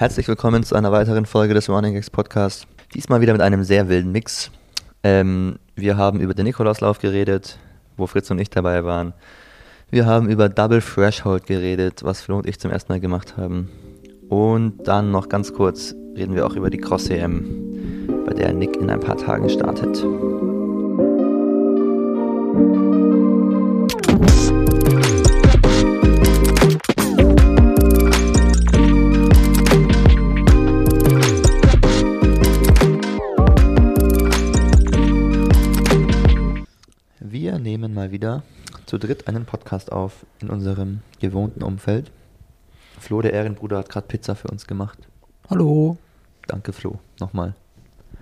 Herzlich willkommen zu einer weiteren Folge des Running X Podcast. Diesmal wieder mit einem sehr wilden Mix. Ähm, wir haben über den Nikolauslauf geredet, wo Fritz und ich dabei waren. Wir haben über Double Threshold geredet, was Flo und ich zum ersten Mal gemacht haben. Und dann noch ganz kurz reden wir auch über die Cross EM, bei der Nick in ein paar Tagen startet. Wieder zu dritt einen Podcast auf in unserem gewohnten Umfeld. Flo, der Ehrenbruder, hat gerade Pizza für uns gemacht. Hallo. Danke, Flo, nochmal.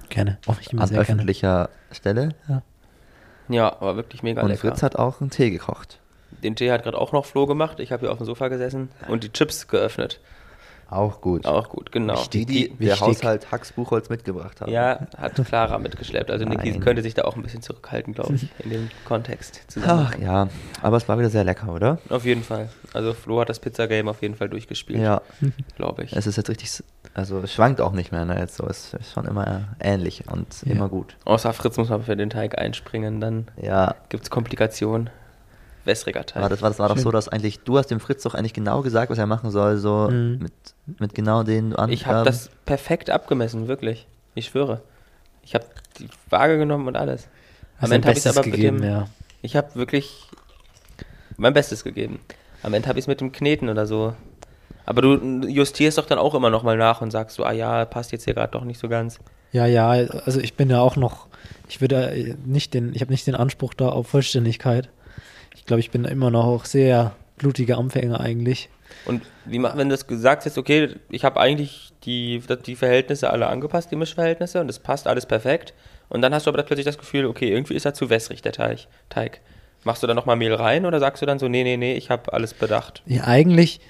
Gerne. Oh, ich immer An sehr gerne. öffentlicher Stelle. Ja. Ja, aber wirklich mega Und lecker. Fritz hat auch einen Tee gekocht. Den Tee hat gerade auch noch Flo gemacht. Ich habe hier auf dem Sofa gesessen und die Chips geöffnet. Auch gut. Auch gut, genau. Die, die der wichtig. Haushalt Hax Buchholz mitgebracht hat. Ja, hat Clara mitgeschleppt. Also Niki könnte sich da auch ein bisschen zurückhalten, glaube ich, in dem Kontext. zusammen. Ach ja, aber es war wieder sehr lecker, oder? Auf jeden Fall. Also Flo hat das Pizza-Game auf jeden Fall durchgespielt, Ja, glaube ich. es ist jetzt richtig, also es schwankt auch nicht mehr, ne? Jetzt so, es ist schon immer ähnlich und Ja. immer gut. Außer Fritz muss mal für den Teig einspringen, dann Ja, gibt es Komplikationen. Wässriger Teig. war das, war, das war doch so, dass eigentlich, du hast dem Fritz doch eigentlich genau gesagt, was er machen soll, so Mhm. mit, mit genau den Angaben. Ich habe das perfekt abgemessen, wirklich. Ich schwöre. Ich habe die Waage genommen und alles. Am Ende habe ich aber mit gegeben, dem, ja. Ich habe wirklich mein Bestes gegeben. Am Ende habe ich es mit dem Kneten oder so. Aber du justierst doch dann auch immer noch mal nach und sagst so, ah ja, passt jetzt hier gerade doch nicht so ganz. Ja, ja, also ich bin ja auch noch, ich würde nicht den, ich habe nicht den Anspruch da auf Vollständigkeit. Ich glaube, ich bin immer noch auch sehr blutiger Anfänger eigentlich. Und wie wenn du das gesagt hast, okay, ich habe eigentlich die, die Verhältnisse alle angepasst, die Mischverhältnisse, und es passt alles perfekt. Und dann hast du aber plötzlich das Gefühl, okay, irgendwie ist er zu wässrig, der Teig. Teig. Machst du da nochmal Mehl rein oder sagst du dann so, nee, nee, nee, ich habe alles bedacht. Ja, eigentlich,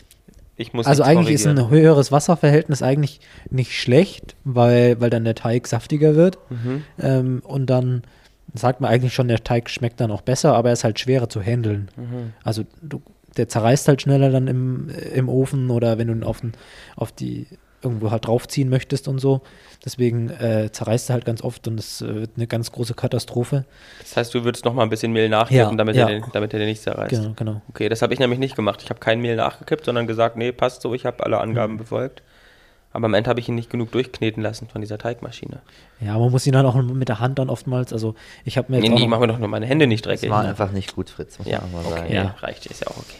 Ich muss also eigentlich ist ein höheres Wasserverhältnis eigentlich nicht schlecht, weil, weil dann der Teig saftiger wird. Mhm. Ähm, und dann sagt man eigentlich schon, der Teig schmeckt dann auch besser, aber er ist halt schwerer zu handeln. Mhm. Also du, der zerreißt halt schneller dann im, im Ofen oder wenn du ihn auf, den, auf die irgendwo halt draufziehen möchtest und so. Deswegen äh, zerreißt er halt ganz oft und es äh, wird eine ganz große Katastrophe. Das heißt, du würdest nochmal ein bisschen Mehl nachkippen, Ja, damit, ja. Er den, damit er den nicht zerreißt. Genau, genau. Okay, das habe ich nämlich nicht gemacht. Ich habe kein Mehl nachgekippt, sondern gesagt, nee, passt so, ich habe alle Angaben Mhm. befolgt. Aber am Ende habe ich ihn nicht genug durchkneten lassen von dieser Teigmaschine. Ja, man muss ihn dann auch mit der Hand dann oftmals, also ich habe mir jetzt Nee, nee, noch- mach mir doch nur meine Hände nicht dreckig. war einfach nicht gut, Fritz, muss ja, man mal okay, sagen. ja. Ja. reicht, ist ja auch okay.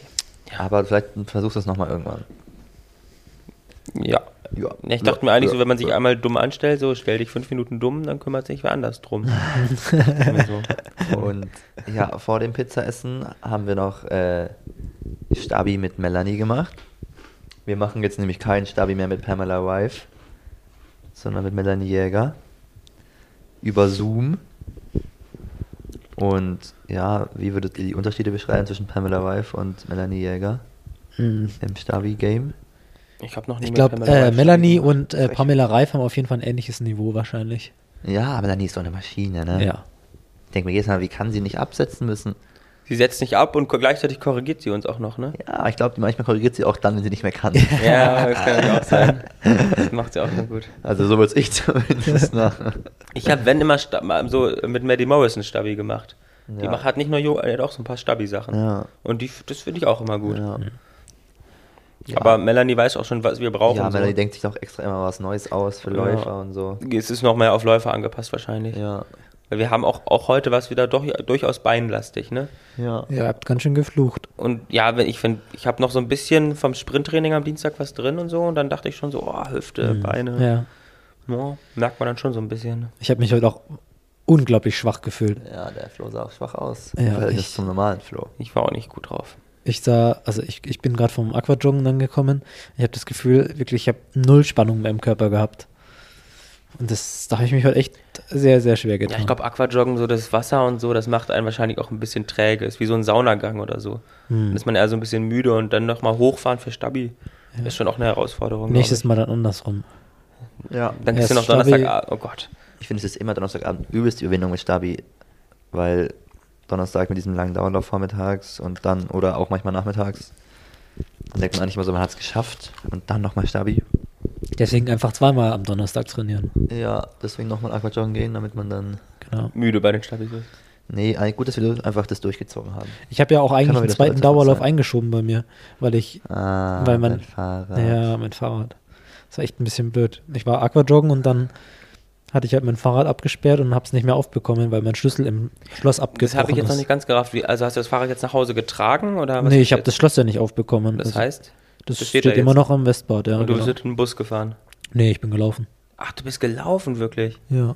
Aber vielleicht versuchst du es nochmal irgendwann. Ja. Ja. Ich dachte mir eigentlich Ja. so, wenn man sich einmal dumm anstellt, so stell dich fünf Minuten dumm, dann kümmert sich wer anders drum. So. Und ja, vor dem Pizzaessen haben wir noch äh, Stabi mit Melanie gemacht. Wir machen jetzt nämlich keinen Stabi mehr mit Pamela Wife, sondern mit Melanie Jäger. Über Zoom. Und ja, wie würdet ihr die Unterschiede beschreiben zwischen Pamela Wife und Melanie Jäger Hm. im Stabi-Game? Ich habe noch nie Ich mit glaube, Pamela äh, Reif Melanie gemacht. und äh. Pamela Reif haben auf jeden Fall ein ähnliches Niveau wahrscheinlich. Ja, Melanie ist doch eine Maschine, ne? Ja. Ich denke mir jedes Mal, wie kann sie nicht absetzen müssen? Sie setzt nicht ab und gleichzeitig korrigiert sie uns auch noch, ne? Ja, ich glaube, manchmal korrigiert sie auch dann, wenn sie nicht mehr kann. Ja, das kann auch sein. Das macht sie auch sehr gut. Also so würde ich zumindest machen. Ich habe, wenn immer, so mit Maddie Morrison Stabi gemacht. Die Ja. macht hat nicht nur Yoga, die hat auch so ein paar Stabi-Sachen. Ja. Und die, das finde ich auch immer gut. Ja. Aber Melanie weiß auch schon, was wir brauchen. Ja, so. Melanie denkt sich doch extra immer was Neues aus für. Läufer und so. Es ist noch mehr auf Läufer angepasst wahrscheinlich. Ja. Weil wir haben auch, auch heute was wieder doch, durchaus beinlastig, ne? Ja. Ihr habt ganz schön geflucht. Und ja, wenn ich finde, ich habe noch so ein bisschen vom Sprinttraining am Dienstag was drin und so und dann dachte ich schon so, oh, Hüfte, Hm. Beine. Ja. Ja, merkt man dann schon so ein bisschen. Ich habe mich heute auch unglaublich schwach gefühlt. Ja, der Flo sah auch schwach aus. Ja, ich- zum normalen Flo. Ich war auch nicht gut drauf. Ich sah, also ich, ich bin gerade vom Aquajoggen dann gekommen. Ich habe das Gefühl, wirklich, ich habe null Spannung mehr im Körper gehabt. Und das, da habe ich mich heute echt sehr, sehr schwer getan. Ja, ich glaube, Aquajoggen, so das Wasser und so, das macht einen wahrscheinlich auch ein bisschen träge. Ist wie so ein Saunagang oder so. Hm. Dann ist man eher so ein bisschen müde und dann nochmal hochfahren für Stabi. Ist schon auch eine Herausforderung. Nächstes Mal dann andersrum. Ja. Dann Ja, ist ja noch Stabi- Donnerstag. Oh Gott. Ich finde, es ist immer Donnerstagabend übelst die Überwindung mit Stabi, weil Donnerstag mit diesem langen Dauerlauf vormittags und dann, oder auch manchmal nachmittags, dann denkt man eigentlich immer so, man hat es geschafft und dann nochmal Stabi. Deswegen einfach zweimal am Donnerstag trainieren. Ja, deswegen nochmal Aquajoggen gehen, damit man dann. Genau. Müde bei den Stabis ist. Nee, eigentlich gut, dass wir einfach das durchgezogen haben. Ich habe ja auch eigentlich einen zweiten Dauerlauf sein. eingeschoben bei mir, weil ich, Ah, Weil man- Fahrrad. ja, mein Fahrrad. Das war echt ein bisschen blöd. Ich war Aquajoggen und dann hatte ich halt mein Fahrrad abgesperrt und habe es nicht mehr aufbekommen, weil mein Schlüssel im Schloss Das abgebrochen habe ich jetzt ist. noch nicht ganz gerafft. Wie, also hast du das Fahrrad jetzt nach Hause getragen oder was nee, ist ich habe das Schloss ja nicht aufbekommen. Das Also, heißt, das das steht, steht da immer jetzt. noch am Westbad, ja. und du genau. bist mit dem Bus gefahren. Nee, ich bin gelaufen. Ach, du bist gelaufen wirklich. Ja.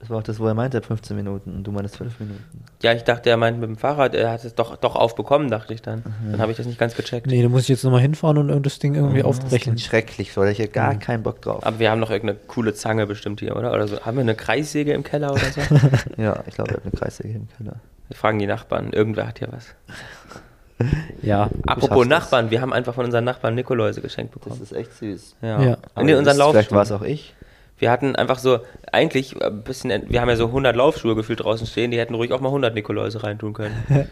Das war auch das, wo er meinte, 15 Minuten und du meinst 12 Minuten. Ja, ich dachte, er meint mit dem Fahrrad, er hat es doch, doch aufbekommen, dachte ich dann. Dann habe ich das nicht ganz gecheckt. Nee, da muss ich jetzt nochmal hinfahren und das Ding irgendwie Das aufbrechen. klingt schrecklich, so, da hätte ich ja gar keinen Bock drauf. Aber wir haben noch irgendeine coole Zange bestimmt hier, oder? Oder so. Haben wir eine Kreissäge im Keller oder so? Ja, ich glaube, er hat eine Kreissäge im Keller. Wir fragen die Nachbarn. Irgendwer hat hier was. Ja. Apropos schaffst das. Nachbarn, wir haben einfach von unseren Nachbarn Nikoläuse geschenkt Das bekommen. ist echt süß. Ja. Ja. In unseren das- Vielleicht war es auch ich. Wir hatten einfach so, eigentlich ein bisschen, wir haben ja so 100 Laufschuhe gefühlt draußen stehen, die hätten ruhig auch mal 100 Nikoläuse reintun können.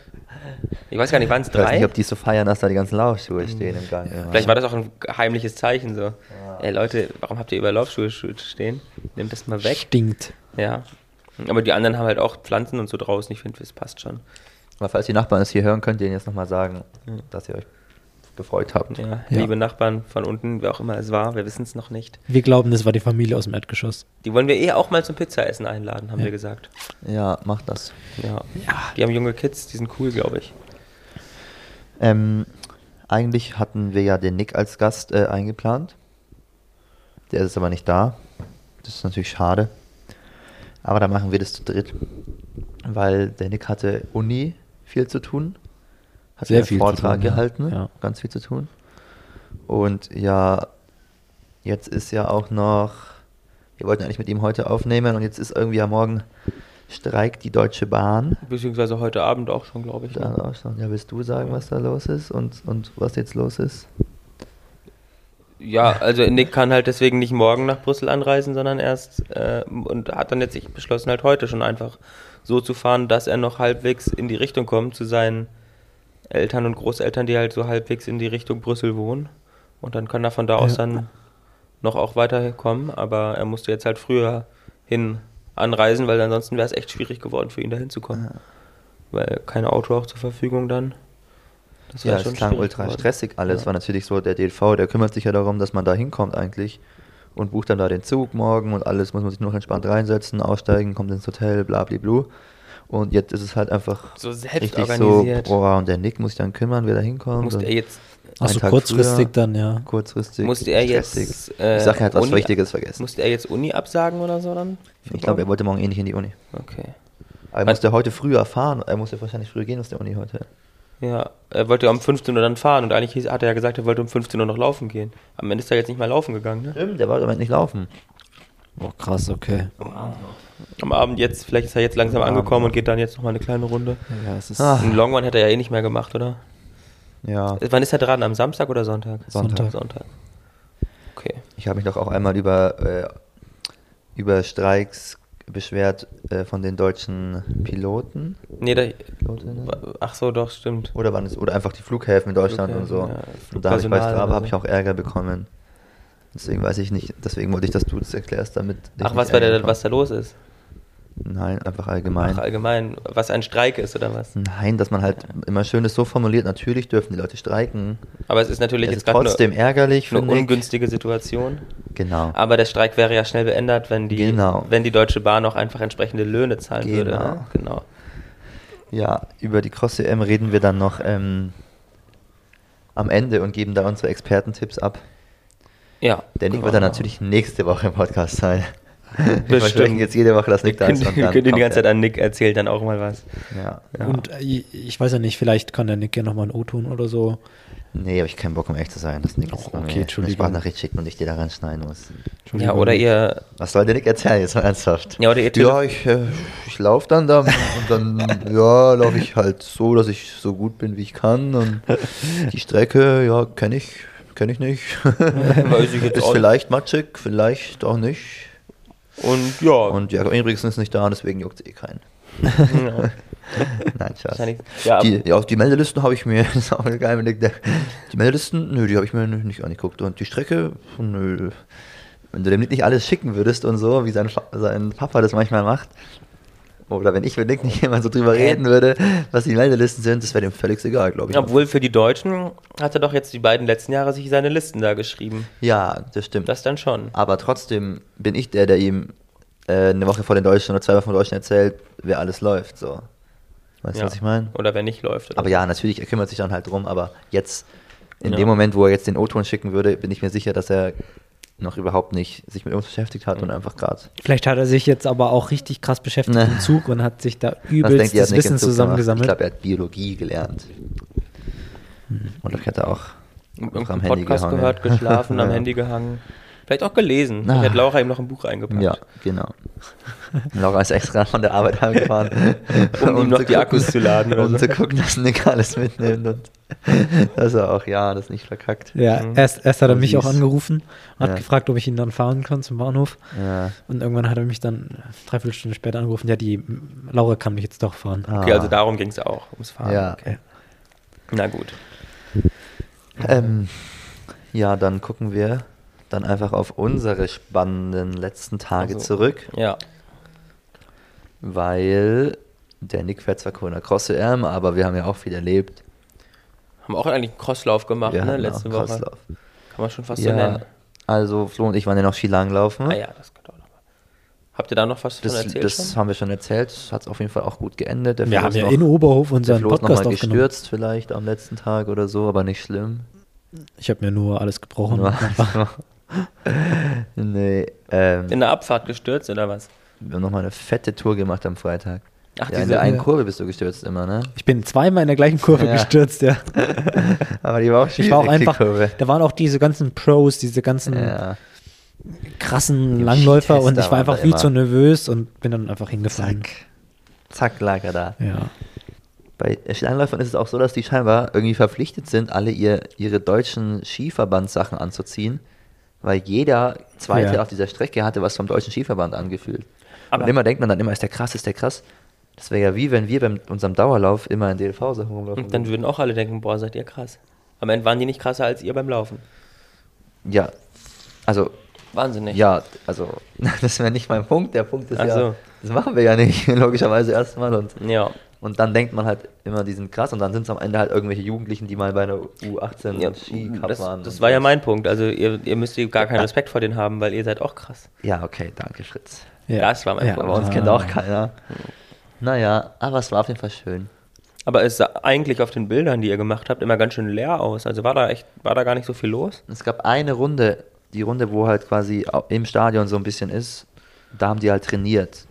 Ich weiß gar nicht, waren es Ich weiß drei? nicht, ob die so feiern, dass da die ganzen Laufschuhe stehen im Gang. immer. Vielleicht war das auch ein heimliches Zeichen so. Ey Leute, warum habt ihr über Laufschuhe stehen? Nehmt das mal weg. Stinkt. Ja. Aber die anderen haben halt auch Pflanzen und so draußen. Ich finde, das passt schon. Aber falls die Nachbarn es hier hören, könnt ihr ihnen jetzt nochmal sagen, dass ihr euch gefreut habt. Ja, Ja. Liebe Nachbarn von unten, wer auch immer es war, wir wissen es noch nicht. Wir glauben, das war die Familie aus dem Erdgeschoss. Die wollen wir eh auch mal zum Pizzaessen einladen, haben Ja. wir gesagt. Ja, macht das. Ja. Die haben junge Kids, die sind cool, glaube ich. Ähm, eigentlich hatten wir ja den Nick als Gast äh, eingeplant. Der ist aber nicht da. Das ist natürlich schade. Aber dann machen wir das zu dritt. Weil der Nick hatte Uni viel zu tun. Hat Sehr einen viel zu Vortrag tun, ja. gehalten. Ja. Ganz viel zu tun. Und ja, jetzt ist ja auch noch. Wir wollten eigentlich mit ihm heute aufnehmen und jetzt ist irgendwie am Morgen streikt die Deutsche Bahn. Beziehungsweise heute Abend auch schon, glaube ich. Da Ne? auch schon. Ja, willst du sagen, was da los ist und, und was jetzt los ist? Ja, also Nick kann halt deswegen nicht morgen nach Brüssel anreisen, sondern erst äh, und hat dann jetzt sich beschlossen, halt heute schon einfach so zu fahren, dass er noch halbwegs in die Richtung kommt zu seinen Eltern und Großeltern, die halt so halbwegs in die Richtung Brüssel wohnen. Und dann kann er von da aus Ja. dann noch auch weiterkommen, aber er musste jetzt halt früher hin anreisen, weil ansonsten wäre es echt schwierig geworden für ihn da hinzukommen. Weil kein Auto auch zur Verfügung dann. Das Ja, es klang ultra geworden. stressig alles. Ja. War natürlich so, der DLV, der kümmert sich ja darum, dass man da hinkommt eigentlich. Und bucht dann da den Zug morgen und alles, muss man sich nur noch entspannt reinsetzen, aussteigen, kommt ins Hotel, bla bla bla. Und jetzt ist es halt einfach So richtig so, boah, und der Nick muss sich dann kümmern, wer da hinkommt. Musste er jetzt Also Tag kurzfristig früher, dann, ja. Kurzfristig. Musste er stressig. jetzt, äh, ich sag, er hat was Wichtiges vergessen. Musste er jetzt Uni absagen oder so dann? Ich glaube, er wollte morgen eh nicht in die Uni. Okay. Aber er musste heute früher fahren. Er musste wahrscheinlich früher gehen aus der Uni heute. Ja, er wollte ja um 15 Uhr dann fahren und eigentlich hat er ja gesagt, er wollte um 15 Uhr noch laufen gehen. Am Ende ist er jetzt nicht mal laufen gegangen, ne? Stimmt, der wollte aber nicht laufen. Oh, krass, okay. Am Abend jetzt, vielleicht ist er jetzt langsam Am Abend, angekommen ja. und geht dann jetzt nochmal eine kleine Runde. Ja, es ist Ah. Einen Long One hätte er ja eh nicht mehr gemacht, oder? Ja. Wann ist er dran? Am Samstag oder Sonntag? Sonntag. Sonntag. Okay. Ich habe mich doch auch einmal über, äh, über Streiks beschwert äh, von den deutschen Piloten. Nee, da, Pilotinnen? ach so, doch, stimmt. Oder waren es oder einfach die Flughäfen in Deutschland und so. Flughäfen, ja, und da habe ich bei oder habe ich auch Ärger bekommen. Deswegen weiß ich nicht, deswegen wollte ich, dass du das erklärst, damit. Ach, was, war Ärger der, was da los ist? Nein, einfach allgemein. Ach, allgemein, was ein Streik ist oder was? Nein, dass man halt immer schön das so formuliert, natürlich dürfen die Leute streiken. Aber es ist natürlich Es jetzt ist trotzdem eine, ärgerlich, eine finde ich. ungünstige Situation. Genau. Aber der Streik wäre ja schnell beendet, wenn die, Genau. wenn die Deutsche Bahn auch einfach entsprechende Löhne zahlen würde. Genau. Ne? Genau. Ja, über die Cross-EM reden wir dann noch ähm, am Ende und geben da unsere Expertentipps ab. Ja. Der Nick können wird wir dann natürlich nächste Woche im Podcast sein. Wir versprechen Bestimmt. jetzt jede Woche, dass Nick da Könnt ist. könnt ihr die ganze Zeit an Nick erzählt dann auch mal was. Ja. Ja. Und äh, ich weiß ja nicht, vielleicht kann der Nick ja nochmal ein O tun oder so. Nee, habe ich keinen Bock, um echt zu sein, dass Nick Oh, jetzt okay, eine. Sprachnachricht schickt und ich dir da reinschneiden muss. Ja, oder ihr, Was soll der Nick erzählen, jetzt mal ernsthaft? ja, oder ihr Ja, ich, äh, ich laufe dann da und dann ja, laufe ich halt so, dass ich so gut bin, wie ich kann. Und die Strecke, ja, kenne ich, kenne ich nicht. Weiß ich jetzt ist auch vielleicht matschig, vielleicht auch nicht. Und ja, Und Jakob Ingebrigtsen ist nicht da, deswegen juckt eh keinen. ja. Nein, Schatz. Ja, die, ja, die Meldelisten habe ich mir, das ist auch geil, wenn der, die Meldelisten, nö, die habe ich mir nicht angeguckt. Und die Strecke, nö, wenn du dem nicht alles schicken würdest und so, wie sein, sein Papa das manchmal macht, oder wenn ich mit Nick nicht immer so drüber reden würde, was die Meldelisten sind, das wäre dem völlig egal, glaube ich. Obwohl für die Deutschen hat er doch jetzt die beiden letzten Jahre sich seine Listen da geschrieben. ja, das stimmt. Das dann schon. Aber trotzdem bin ich der, der ihm äh, eine Woche vor den Deutschen oder zwei Wochen vor den Deutschen erzählt, wer alles läuft. So. Weißt du, Ja. was ich meine? Oder wenn nicht läuft. Aber ja, natürlich, er kümmert sich dann halt drum, aber jetzt, in Ja. dem Moment, wo er jetzt den O-Ton schicken würde, bin ich mir sicher, dass er noch überhaupt nicht sich mit uns beschäftigt hat und einfach gerade. Vielleicht hat er sich jetzt aber auch richtig krass beschäftigt Ne. im Zug und hat sich da übelst das Wissen gemacht? Ich zusammengesammelt. glaube, er hat Biologie gelernt. Und ich hätte auch auch am Handy Podcast gehangen. gehört, geschlafen, am. Handy gehangen. Vielleicht auch gelesen. Ah. Ich hätte Laura ihm noch ein Buch eingepackt. Ja, genau. Laura ist extra von der Arbeit heimgefahren, Um ihm noch die Akkus zu laden um so. zu gucken, dass Nick alles mitnimmt. Und dass er auch, ja, das nicht verkackt. Ja, Mhm. erst, erst hat er mich auch angerufen und hat Ja. gefragt, ob ich ihn dann fahren kann zum Bahnhof. Ja. Und irgendwann hat er mich dann dreiviertel Stunde später angerufen. Ja, die Laura kann mich jetzt doch fahren. Okay, Ah. also darum ging es auch, ums Fahren. Ja. Okay. Na gut. Ähm, ja, dann gucken wir dann einfach auf unsere spannenden letzten Tage Also. zurück, Ja. weil der Nick fährt zwar Kona Cross EM, aber wir haben ja auch viel erlebt. Haben auch eigentlich einen Crosslauf gemacht, wir ne, letzte auch Woche. Crosslauf. Kann man schon fast so Ja, nennen. also Flo und ich waren ja noch Skilanglaufen. Ah ja, das könnte auch noch mal. Habt ihr da noch was Das, von erzählt das schon? haben wir schon erzählt. Hat auf jeden Fall auch gut geendet. Der Wir Flo haben ja noch, in Oberhof der unseren Flo ist Podcast nochmal gestürzt vielleicht am letzten Tag oder so, aber nicht schlimm. Ich habe mir nur alles gebrochen. Nur- nee, ähm, In der Abfahrt gestürzt oder was? wir haben nochmal eine fette Tour gemacht am Freitag. Ach, ja, in diese- der einen ja. Kurve bist du gestürzt immer, ne? Ich bin zweimal in der gleichen Kurve Ja. gestürzt, ja. Aber die war auch Ich war auch schwierig, die einfach, Kurve. da waren auch diese ganzen Pros, diese ganzen Ja, krassen Die Langläufer und ich war einfach viel immer. zu nervös und bin dann einfach hingefallen. zack. Zack, lag er da. Ja. Bei Skilangläufern ist es auch so, dass die scheinbar irgendwie verpflichtet sind, alle ihr, ihre deutschen Skiverbandssachen anzuziehen, weil jeder Zweite Ja. auf dieser Strecke hatte was vom deutschen Skiverband angefühlt. Aber- und immer denkt man dann immer, ist der krass, ist der krass. Das wäre ja wie, wenn wir bei unserem Dauerlauf immer in DLV-Sachen rumlaufen. Und dann würden auch alle denken, boah, seid ihr krass. Am Ende waren die nicht krasser als ihr beim Laufen. ja, also, Wahnsinnig. ja, also, das wäre nicht mein Punkt. Der Punkt ist Ach ja, so. das machen wir ja nicht, logischerweise erstmal. Und, Ja. Und dann denkt man halt immer, die sind krass und dann sind es am Ende halt irgendwelche Jugendlichen, die mal bei einer U18 ja Ski-Cup das, waren. das war ja mein Punkt. Also ihr, ihr müsst gar keinen Respekt vor denen haben, weil ihr seid auch krass. Ja, okay, danke, Fritz. ja. Das war mein ja. Punkt. Aber uns kennt auch keiner. Naja, aber es war auf jeden Fall schön. Aber es sah eigentlich auf den Bildern, die ihr gemacht habt, immer ganz schön leer aus. Also war da echt, war da gar nicht so viel los? Es gab eine Runde, die Runde, wo halt quasi im Stadion so ein bisschen ist, da haben die halt trainiert.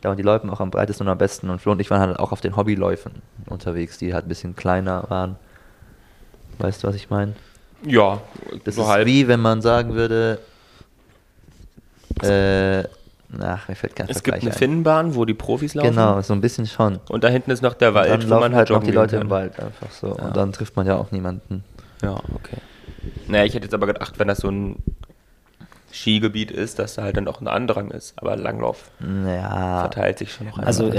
Da waren die Leute auch am breitesten und am besten. Und Flo und ich waren halt auch auf den Hobbyläufen unterwegs, die halt ein bisschen kleiner waren. Weißt du, was ich meine? Ja, Das so ist halb. wie, wenn man sagen würde, äh, ach, mir fällt kein Es gibt eine ein. Finnenbahn, wo die Profis laufen. Genau, so ein bisschen schon. Und da hinten ist noch der Wald, dann wo laufen man halt noch joggen die Leute gehen im kann. Wald einfach so. Ja. Und dann trifft man ja auch niemanden. Ja, okay. Naja, ich hätte jetzt aber gedacht, wenn das so ein Skigebiet ist, dass da halt dann auch ein Andrang ist. Aber Langlauf Naja, verteilt sich schon noch einmal. Also Ja,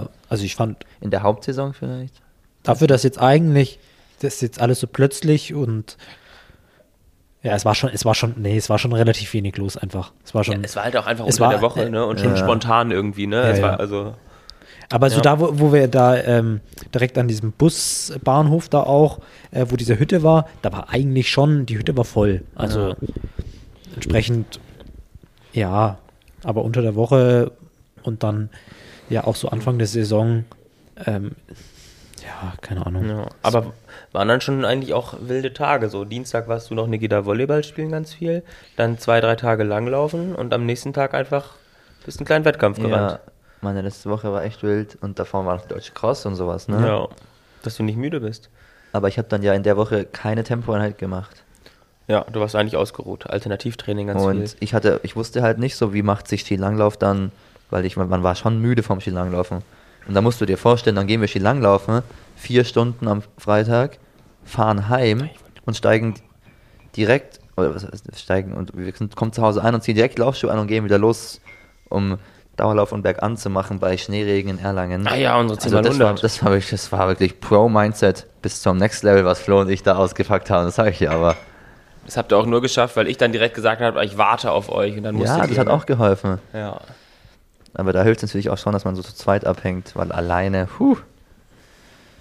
ja, also ich fand in der Hauptsaison vielleicht. dafür, dass jetzt eigentlich das ist jetzt alles so plötzlich und ja, es war schon, es war schon, nee, es war schon relativ wenig los einfach. Es war ja, schon. es war halt auch einfach unter war- der Woche, ne? Und schon Ja. spontan irgendwie, ne? Ja, es ja. war also. Aber so Ja. da, wo, wo wir da ähm, direkt an diesem Busbahnhof da auch, äh, wo diese Hütte war, da war eigentlich schon, die Hütte war voll. Also entsprechend, ja, aber unter der Woche und dann ja auch so Anfang der Saison, ähm, ja, keine Ahnung. Ja. Aber waren dann schon eigentlich auch wilde Tage. So Dienstag warst du noch Nikita Volleyball spielen ganz viel, dann zwei, drei Tage langlaufen und am nächsten Tag einfach bist einen kleinen Wettkampf gerannt. Ja, meine letzte Woche war echt wild und davor war noch Deutsche Cross und sowas, ne? Ja. Dass du nicht müde bist. Aber ich habe dann ja in der Woche keine Tempoeinheit gemacht. Ja, du warst eigentlich ausgeruht. Alternativtraining ganz und viel. ich hatte, ich wusste halt nicht so, wie macht sich Skilanglauf dann, weil ich, man war schon müde vom Skilanglaufen. Und da musst du dir vorstellen, dann gehen wir Skilanglaufen, vier Stunden am Freitag, fahren heim und steigen direkt, oder was heißt, steigen und wir sind, kommen zu Hause ein und ziehen direkt Laufschuhe an und gehen wieder los, um Dauerlauf und Bergan zu machen bei Schneeregen in Erlangen. Ah ja, unsere Also das, war, 10x100. das, war wirklich, das war wirklich Pro-Mindset bis zum Next Level, was Flo und ich da ausgepackt haben, das sage ich dir aber. Das habt ihr auch nur geschafft, weil ich dann direkt gesagt habe, ich warte auf euch und dann musste Ja, das hat auch geholfen. Ja. Aber da hilft es natürlich auch schon, dass man so zu zweit abhängt, weil alleine, puh.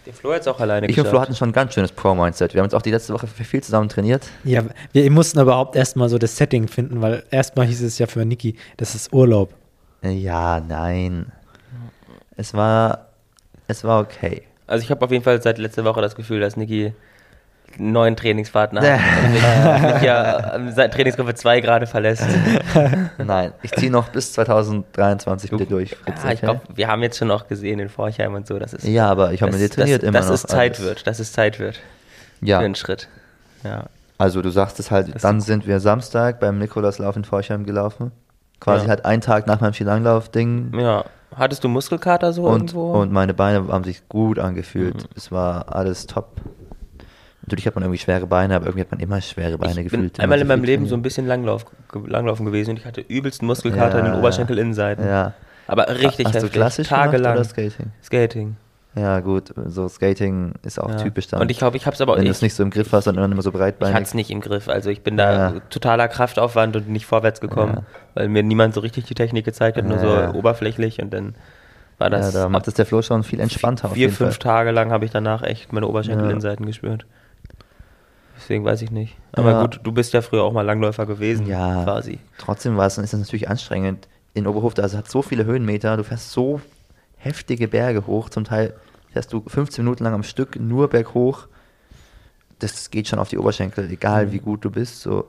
Der Flo hat es auch alleine Ich und Flo hatten schon ein ganz schönes Pro-Mindset. Wir haben uns auch die letzte Woche viel zusammen trainiert. Ja, wir mussten aber überhaupt erstmal so das Setting finden, weil erstmal hieß es ja für Niki, das ist Urlaub. Ja, nein. Es war, es war okay. Also ich habe auf jeden Fall seit letzter Woche das Gefühl, dass Niki neuen Trainingspartner hat. und mich, ja ähm, seit Trainingsgruppe 2 gerade verlässt. Nein, ich ziehe noch bis 2023 wieder durch. Fritz, Ja, ich okay? glaube, wir haben jetzt schon auch gesehen in Forchheim und so, dass es, Ja, aber ich habe dass, trainiert dass, immer dass noch. es Zeit alles. wird, dass es Zeit wird Ja, für einen Schritt. Ja. also du sagst es halt, Das dann ist- sind wir Samstag beim Nikolauslauf in Forchheim gelaufen. Quasi Ja. halt einen Tag nach meinem Skilanglauf-Ding. ja. Hattest du Muskelkater so Und, irgendwo? und meine Beine haben sich gut angefühlt. Mhm. Es war alles top. Natürlich hat man irgendwie schwere Beine, aber irgendwie hat man immer schwere Beine ich gefühlt. bin einmal in meinem Leben so ein bisschen Langlauf, Langlaufen gewesen und ich hatte übelsten Muskelkater in Ja, den Oberschenkelinnenseiten. Ja. Aber richtig Hast du klassisch tagelang. oder Skating? Skating. Ja, gut, so Skating ist auch Ja. typisch dann. Und ich glaube, ich habe es aber auch Wenn du nicht. es nicht so im Griff hast, dann immer so Ich breitbeinig. hatte es nicht im Griff. Also ich bin da Ja. totaler Kraftaufwand und nicht vorwärts gekommen, Ja. weil mir niemand so richtig die Technik gezeigt hat, nur so Ja. oberflächlich und dann war ja, das da macht es der Flo schon viel entspannter vier, fünf Fall. Tage lang habe ich danach echt meine Oberschenkelinnenseiten gespürt. Deswegen weiß ich nicht. Aber Ja. gut, du bist ja früher auch mal Langläufer gewesen, Ja. quasi. Trotzdem war es, ist es natürlich anstrengend. In Oberhof, da es hat so viele Höhenmeter, du fährst so heftige Berge hoch, zum Teil fährst du 15 Minuten lang am Stück nur berghoch. Das geht schon auf die Oberschenkel, egal wie gut du bist. So.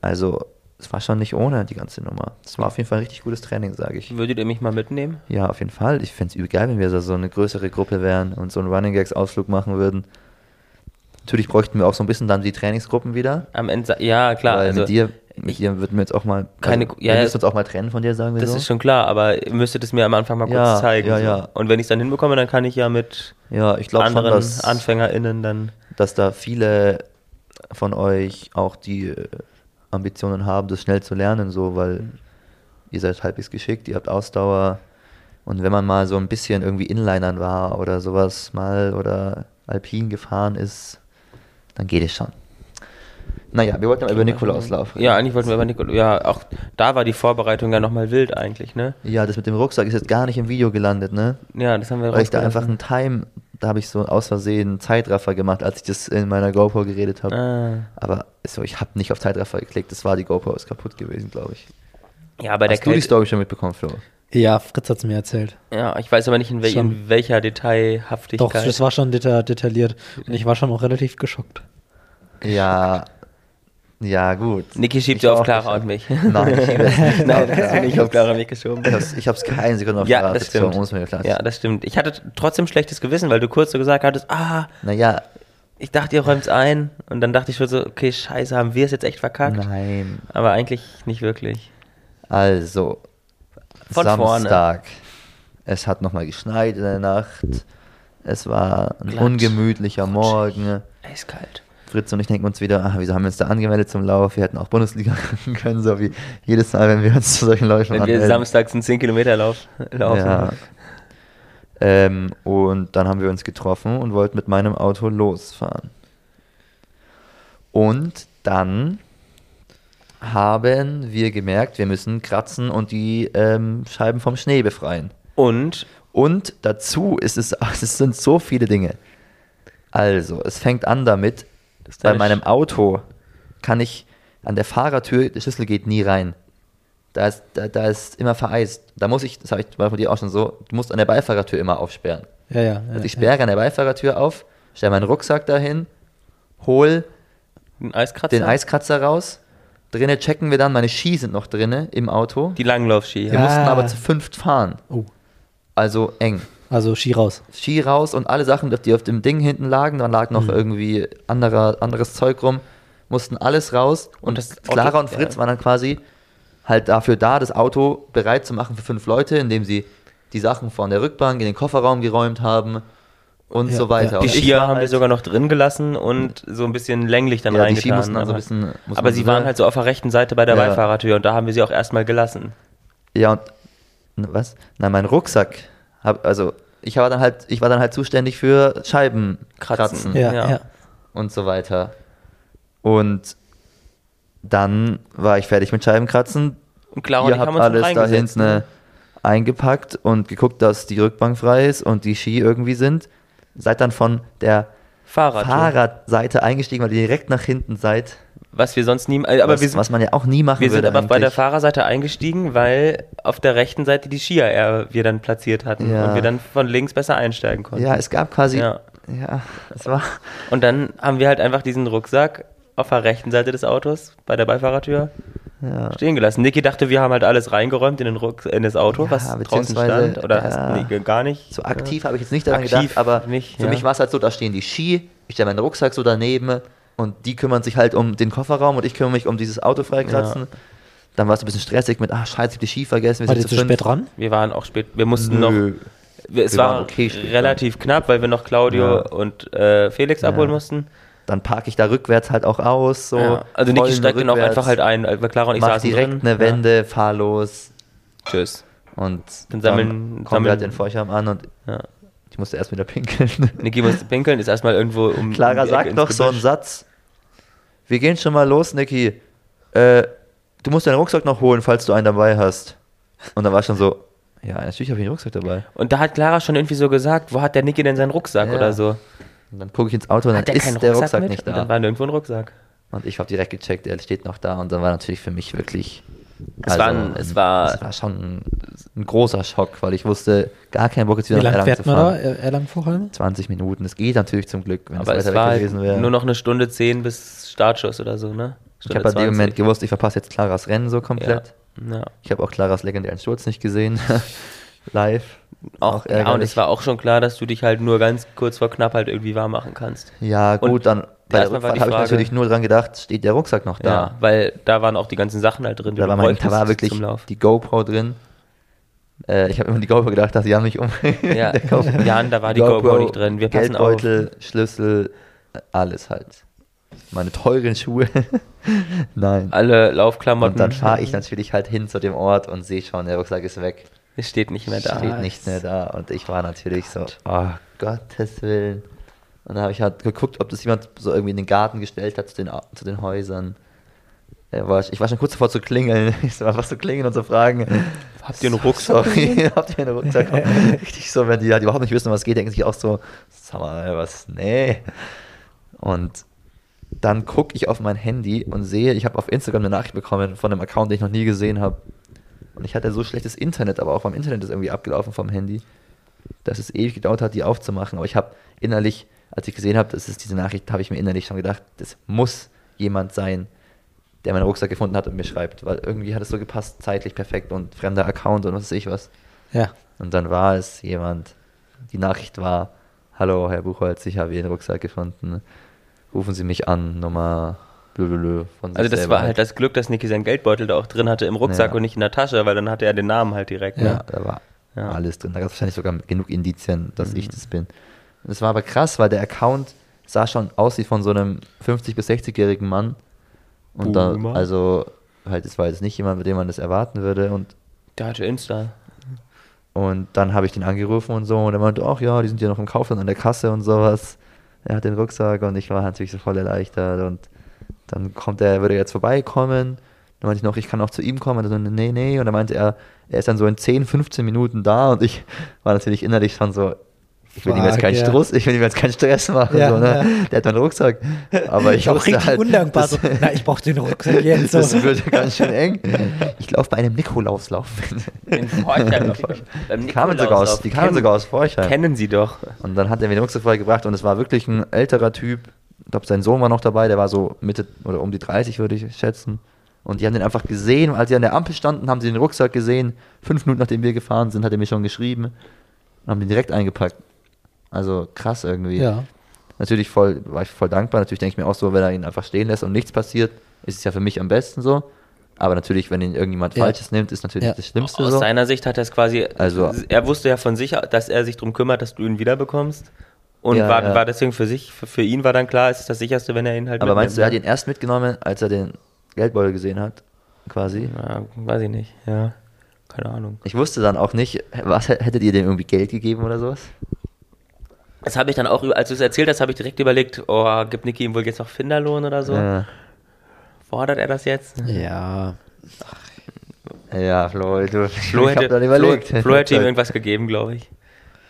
Also, es war schon nicht ohne die ganze Nummer. Es war auf jeden Fall ein richtig gutes Training, sage ich. Würdet ihr mich mal mitnehmen? Ja, auf jeden Fall. Ich fände es übel geil, wenn wir so, eine größere Gruppe wären und so einen Running Gags Ausflug machen würden. Natürlich bräuchten wir auch so ein bisschen dann die Trainingsgruppen wieder. Am Ende, ja klar. weil also mit dir, mit ich- dir würden wir jetzt auch mal. Keine- also, ja, wir müssen uns auch mal trennen von dir, sagen wir Das so. ist schon klar, aber ihr müsstet es mir am Anfang mal kurz Ja, zeigen. ja, so. ja. Und wenn ich es dann hinbekomme, dann kann ich ja mit ja, ich glaube schon, anderen dass, AnfängerInnen dann. dass da viele von euch auch die äh, Ambitionen haben, das schnell zu lernen, so, weil Mhm. ihr seid halbwegs geschickt, ihr habt Ausdauer. Und wenn man mal so ein bisschen irgendwie Inlinern war oder sowas mal oder alpin gefahren ist, dann geht es schon. Naja, wir wollten mal über Nikolauslauf reden. Ja, eigentlich wollten wir über Nikolaus. Ja, auch da war die Vorbereitung ja nochmal wild eigentlich, ne? Ja, das mit dem Rucksack ist jetzt gar nicht im Video gelandet, ne? Ja, das haben wir Weil ich da einfach einen Time, da habe ich so aus Versehen einen Zeitraffer gemacht, als ich das in meiner GoPro geredet habe. Ah. Aber so, ich habe nicht auf Zeitraffer geklickt, das war die GoPro, ist kaputt gewesen, glaube ich. Ja, aber der Hast du die Story schon mitbekommen, Flo? Ja, Fritz hat es mir erzählt. Ja, ich weiß aber nicht, in, wel Schon. in welcher Detailhaftigkeit. Doch, das war schon deta detailliert. Und ich war schon auch relativ geschockt. Ja, ja, gut. Niki schiebt Ich ja auf Clara nicht. und mich. Nein, ich schiebe es nicht Nein, auf Clara. ich auf Clara und mich geschoben. Ich hab's, ich hab's keine Sekunde auf Ja, Clara das stimmt. muss mir klar sein. Ja, das stimmt. Ich hatte trotzdem schlechtes Gewissen, weil du kurz so gesagt hattest, ah, Naja, ich dachte, ihr räumt's ein. Und dann dachte ich schon so, okay, scheiße, haben wir es jetzt echt verkackt? nein. Aber eigentlich nicht wirklich. Also, Von vorne. Samstag. Es hat nochmal geschneit in der Nacht. Es war ein Glatt. ungemütlicher Morgen. Eiskalt. Fritz und ich denken uns wieder, ach, wieso haben wir uns da angemeldet zum Lauf? Wir hätten auch Bundesliga können, so wie jedes Mal, wenn wir uns zu solchen Läufen Wenn wir anmelden. samstags einen 10 Kilometer Lauf laufen. Ja. Ähm, und dann haben wir uns getroffen und wollten mit meinem Auto losfahren. Und dann haben wir gemerkt, wir müssen kratzen und die ähm, Scheiben vom Schnee befreien. Und Und dazu ist es, es sind so viele Dinge. Also, es fängt an damit, bei meinem Auto kann ich an der Fahrertür, der Schlüssel geht nie rein. Da ist, da, da ist immer vereist. Da muss ich, das habe ich war von dir auch schon so, du musst an der Beifahrertür immer aufsperren. Ja, ja. ja Also ich ja. sperre an der Beifahrertür auf, stelle meinen Rucksack dahin, hol Eiskratzer. den Eiskratzer raus. Drinnen checken wir dann, meine Ski sind noch drinne im Auto. Die Langlaufski. wir Ja. mussten Ah. aber zu fünft fahren. Oh, Also eng. also Ski raus. Ski raus und alle Sachen, die auf dem Ding hinten lagen, dann lag noch Mhm. irgendwie anderer, anderes Zeug rum, mussten alles raus und, Und das Auto- Clara und Fritz ja. waren dann quasi halt dafür da, das Auto bereit zu machen für fünf Leute, indem sie die Sachen von der Rückbank in den Kofferraum geräumt haben und Ja, so weiter. ja. Die Und Skier haben wir halt- sogar noch drin gelassen und so ein bisschen länglich dann Ja, die reingetan. Ski mussten dann so ein aber- bisschen- muss aber sie so waren halt so auf der rechten Seite bei der Ja. Beifahrertür und da haben wir sie auch erstmal gelassen. Ja, und was? Na, mein Rucksack, hab, also ich war dann halt, ich war dann halt zuständig für Scheiben kratzen, Kratzen. Ja, Ja. ja. und so weiter. Und dann war ich fertig mit Scheibenkratzen. Und Clara und Ihr ich habt alles da hinten ne? äh, eingepackt und geguckt, dass die Rückbank frei ist und die Ski irgendwie sind. Seid dann von der Fahrrad. Fahrradseite eingestiegen, weil ihr direkt nach hinten seid. Was wir sonst nie, äh, aber was, wir sind, was man ja auch nie machen wir sind würde aber bei der eigentlich. Fahrerseite eingestiegen, weil auf der rechten Seite die Skier eher wir dann platziert hatten Ja. und wir dann von links besser einsteigen konnten. Ja, es gab quasi. Ja. Ja, es war. Und dann haben wir halt einfach diesen Rucksack auf der rechten Seite des Autos bei der Beifahrertür Ja. stehen gelassen. Niki dachte, wir haben halt alles reingeräumt in, den Ruck in das Auto, Ja, was draußen beziehungsweise, stand. Oder ja. hast nee, gar nicht. So aktiv habe ich jetzt nicht daran Aktiv gedacht, aber nicht, für ja. mich war es halt so, da stehen die Ski, ich stelle meinen Rucksack so daneben und die kümmern sich halt um den Kofferraum und ich kümmere mich um dieses Auto freikratzen. Ja. Dann war es ein bisschen stressig mit, ah scheiße, ich hab die Ski vergessen, wir War sind zu fünf. spät dran? Wir waren auch spät. Wir mussten noch. Nö. Wir, es Wir war okay relativ knapp, weil wir noch Claudio Ja. und äh, Felix Ja. abholen mussten. Dann parke ich da rückwärts halt auch aus. So ja. Also Niki steigt dann auch einfach halt ein, weil Clara und ich Mach direkt drin. eine Wende, fahr los Ja. Tschüss. und Dann sammeln- kommen wir sammeln- halt den Feuchheim an und Ja. ich musste erst wieder pinkeln. Niki musste pinkeln, ist erstmal irgendwo um. Clara um sagt noch so einen. Satz. Wir gehen schon mal los, Niki. Äh, du musst deinen Rucksack noch holen, falls du einen dabei hast. Und dann war ich schon so, ja, natürlich habe ich einen Rucksack dabei. Und da hat Clara schon irgendwie so gesagt, wo hat der Niki denn seinen Rucksack Ja. oder so? Und dann gucke ich ins Auto und dann ist der Rucksack, Rucksack mit? nicht Und da. dann war nirgendwo ein Rucksack. Und ich habe direkt gecheckt, er steht noch da. Und dann war natürlich für mich wirklich. Es war ein- es war- es war schon ein, ein großer Schock, weil ich wusste, gar keinen Bock jetzt Wie wieder nach lange Erlangen zu fährt man da? fahren. Er- Erlangen-Vorheim? 20 Minuten. Es geht natürlich zum Glück, wenn Aber es es weiter gewesen wäre. nur noch eine Stunde 10 bis Startschuss oder so, ne? ich habe an dem Moment gewusst, ich verpasse jetzt Claras Rennen so komplett. Ja. ja. Ich habe auch Claras legendären Sturz nicht gesehen. Live. Auch, ja, und es war auch schon klar, dass du dich halt nur ganz kurz vor knapp halt irgendwie warm machen kannst. Ja, gut, Und dann bei der Rückfahrt habe ich natürlich nur dran gedacht, steht der Rucksack noch da? Ja, weil da waren auch die ganzen Sachen halt drin, Da war, mein, da war wirklich die GoPro drin. Äh, ich habe immer die GoPro gedacht, dass Jan mich um. Ja, GoPro- Jan, da war die GoPro nicht drin. Wir Geldbeutel, Schlüssel, alles halt. Meine teuren Schuhe. Nein. Alle Laufklamotten. Und dann fahre ich natürlich halt hin zu dem Ort und sehe schon, der Rucksack ist weg. Es steht nicht mehr da. Steht nicht mehr da. Und ich war natürlich so, oh Gottes Willen. Und dann habe ich halt geguckt, ob das jemand so irgendwie in den Garten gestellt hat zu den, zu den Häusern. Er war, ich war schon kurz davor zu klingeln. Ich so, was zu klingeln und zu fragen. Habt ihr einen Rucksack? Habt ihr einen Rucksack? Richtig so, wenn die halt überhaupt nicht wissen, was geht, denken sich auch so, sag mal, was, nee. Und dann gucke ich auf mein Handy und sehe, ich habe auf Instagram eine Nachricht bekommen von einem Account, den ich noch nie gesehen habe. Und ich hatte so schlechtes Internet, aber auch beim Internet ist irgendwie abgelaufen vom Handy, dass es ewig gedauert hat, die aufzumachen. Aber ich habe innerlich, als ich gesehen habe, das ist diese Nachricht, habe ich mir innerlich schon gedacht, das muss jemand sein, der meinen Rucksack gefunden hat und mir schreibt, weil irgendwie hat es so gepasst, zeitlich perfekt und fremder Account und was weiß ich was. Ja. Und dann war es jemand, die Nachricht war, hallo Herr Buchholz, ich habe Ihren Rucksack gefunden, rufen Sie mich an, Nummer blöblö von sich Also das selber war halt das Glück, dass Niki seinen Geldbeutel da auch drin hatte im Rucksack Ja. und nicht in der Tasche, weil dann hatte er den Namen halt direkt. Ja, Ne? da war Ja. alles drin. Da gab es wahrscheinlich sogar genug Indizien, dass Mhm. ich das bin. Und das war aber krass, weil der Account sah schon aus wie von so einem 50- bis 60-jährigen Mann. Und da, Boomer. also, halt, es war jetzt nicht jemand, mit dem man das erwarten würde. Und, Der hatte Insta. und dann habe ich den angerufen und so. Und er meinte, ach ja, die sind ja noch im Kaufland an der Kasse und sowas. Er hat den Rucksack und ich war natürlich so voll erleichtert. Und dann kommt er, würde er jetzt vorbeikommen. Dann meinte ich noch, ich kann auch zu ihm kommen. Und er so, nee, nee. Und dann meinte er, er ist dann so in 10, 15 Minuten da. Und ich war natürlich innerlich schon so, ich will ihm jetzt Fuck, keinen ja. Stress, ich will ihm jetzt keinen Stress machen. Ja, so, ne? ja. Der hat meinen Rucksack. Aber ich auch richtig halt, undankbar. das- So, na, ich brauche den Rucksack jetzt. So. das wird ganz schön eng. Ich laufe bei einem Nikolauslauf. In Forchheim. Die kamen sogar aus, die kamen Kennen- sogar aus Forchheim. Kennen sie doch. Und dann hat er mir den Rucksack vorbeigebracht und es war wirklich ein älterer Typ. Ich glaube, sein Sohn war noch dabei, der war so Mitte oder um die 30, würde ich schätzen. Und die haben den einfach gesehen, als sie an der Ampel standen, haben sie den Rucksack gesehen. Fünf Minuten nachdem wir gefahren sind, hat er mir schon geschrieben und haben den direkt eingepackt. Also krass irgendwie. Ja. Natürlich voll, war ich voll dankbar. Natürlich denke ich mir auch so, wenn er ihn einfach stehen lässt und nichts passiert, ist es ja für mich am besten so. Aber natürlich, wenn ihn irgendjemand Ja. Falsches nimmt, ist natürlich Ja. das Schlimmste Aus so. seiner Sicht hat er es quasi, Also- er wusste ja von sich, dass er sich darum kümmert, dass du ihn wiederbekommst. Und Ja, war, ja. war deswegen für sich, für, für ihn war dann klar, es ist das sicherste, wenn er ihn halt Aber meinst du, er hat mitnimmt, ihn erst mitgenommen, als er den Geldbeutel gesehen hat? Quasi. ne? Ja, weiß ich nicht, ja. Keine Ahnung. Ich wusste dann auch nicht, was hättet ihr dem irgendwie Geld gegeben oder sowas? Das habe ich dann auch, als du es erzählt hast, habe ich direkt überlegt, oh, gibt Niki ihm wohl jetzt noch Finderlohn oder so? Ja. Fordert er das jetzt? Ja, Ja, Flo, du, Flo ich hätte, dann überlegt. Flo, Flo hätte ihm irgendwas gegeben, glaube ich.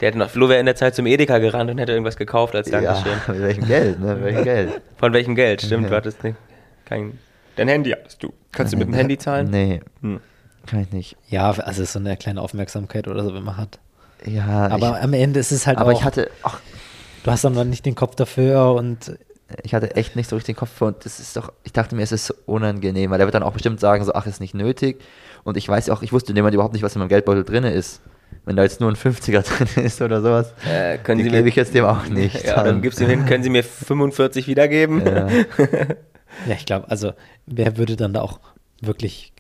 Der hätte noch, Flo wäre in der Zeit zum Edeka gerannt und hätte irgendwas gekauft als Dankeschön. Ja, mit welchem Geld, ne? Mit welchem Geld? Von welchem Geld? Stimmt, du hattest nicht, kein. Dein Handy hattest du. Kannst du mit dem Handy zahlen? Nee, Hm. kann ich nicht. ja, also so eine kleine Aufmerksamkeit oder so, wenn man hat. Ja, Aber am Ende ist es halt ich, aber auch, ich hatte, ach, du hast dann nicht den Kopf dafür und ich hatte echt nicht so richtig den Kopf für und das ist doch, ich dachte mir, es ist so unangenehm, weil der wird dann auch bestimmt sagen, so, ach, ist nicht nötig. Und ich weiß auch, ich wusste in dem Moment überhaupt nicht, was in meinem Geldbeutel drin ist. Wenn da jetzt nur ein 50er drin ist oder sowas, Äh, können die Sie gebe mir, ich jetzt dem auch nicht. ja, dann gibst du hin, können Sie mir 45 wiedergeben? Ja. ja, ich glaube, also wer würde dann da auch wirklich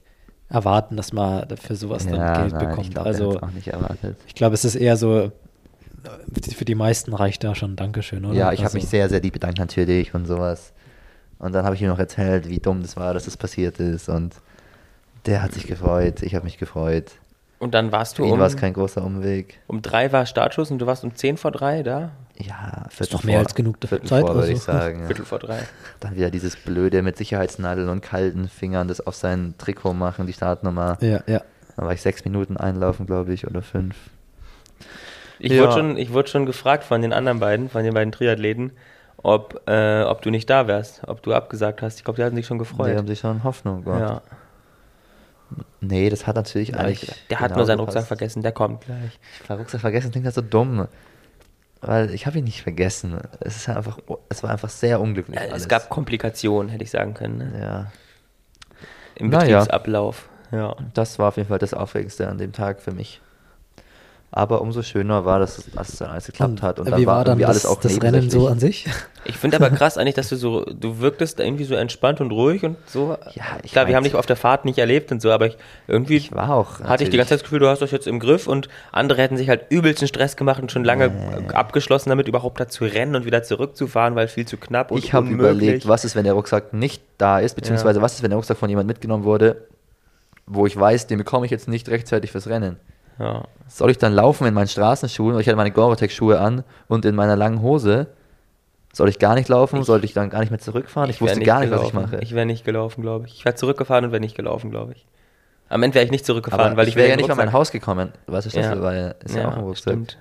erwarten, dass man für sowas dann Ja, Geld nein, bekommt? Ich glaube, also auch nicht erwartet. ich glaube, es ist eher so, für die meisten reicht da schon Dankeschön, oder? Ja, ich habe also, mich sehr, sehr lieb bedankt natürlich und sowas. Und dann habe ich ihm noch erzählt, wie dumm das war, dass das passiert ist. Und der hat sich gefreut, ich habe mich gefreut. Und dann warst Für du ihn um, war es kein großer Umweg. um drei war Startschuss und du warst um 10 vor drei da? Ja, Viertel doch mehr vor, als genug Viertel Zeit, vor, würde ich sagen. Ja. Viertel vor drei. Dann wieder dieses blöde mit Sicherheitsnadeln und kalten Fingern das auf sein Trikot machen, die Startnummer. Ja, ja. Dann war ich sechs Minuten einlaufen, glaube ich, oder fünf. Ich, Ja. wurde schon, ich wurde schon gefragt von den anderen beiden, von den beiden Triathleten, ob, äh, ob du nicht da wärst, ob du abgesagt hast. Ich glaube, die hatten sich schon Die gefreut. haben sich schon Hoffnung gehabt. Ja. Nee, das hat natürlich Ja, eigentlich. ich, der hat genau nur seinen gepasst. Rucksack vergessen, der kommt gleich. Ich war Rucksack vergessen, klingt das so dumm. Weil ich habe ihn nicht vergessen. Es ist einfach, es war einfach sehr unglücklich. Ja, es gab Komplikationen, hätte ich sagen können, ne? Ja. im. Betriebsablauf. Ja. Das war auf jeden Fall das Aufregendste an dem Tag für mich. Aber umso schöner war, dass, es- dass es dann alles geklappt hat. Und dann wie war, war dann das, alles auch das Rennen so an sich? Ich finde aber krass eigentlich, dass du so, du wirktest irgendwie so entspannt und ruhig und so. Ja, ich Klar, wir haben dich auf der Fahrt nicht erlebt und so, aber ich, irgendwie Ich war auch. hatte ich die ganze Zeit das Gefühl, du hast das jetzt im Griff und andere hätten sich halt übelsten Stress gemacht und schon lange Nee. abgeschlossen damit, überhaupt da zu rennen und wieder zurückzufahren, weil viel zu knapp und Ich habe überlegt, was ist, wenn der Rucksack nicht da ist, beziehungsweise was ist, wenn der Rucksack von jemand mitgenommen wurde, wo ich weiß, den bekomme ich jetzt nicht rechtzeitig fürs Rennen. Ja. Soll ich dann laufen in meinen Straßenschuhen? Ich hatte meine Gore-Tex-Schuhe an und in meiner langen Hose. Soll ich gar nicht laufen? Ich- Sollte ich dann gar nicht mehr zurückfahren? Ich, wär wusste gar nicht, was ich gelaufen. mache. Ich wäre nicht gelaufen, glaube ich. Ich wäre zurückgefahren und wäre nicht gelaufen, glaube ich. Am Ende wäre ich nicht zurückgefahren, Aber weil ich ich wäre ja nicht an mein Rucksack- Haus gekommen. Weißt du, Ja. war ja, ist ja, auch ein Ja, Rucksack. stimmt.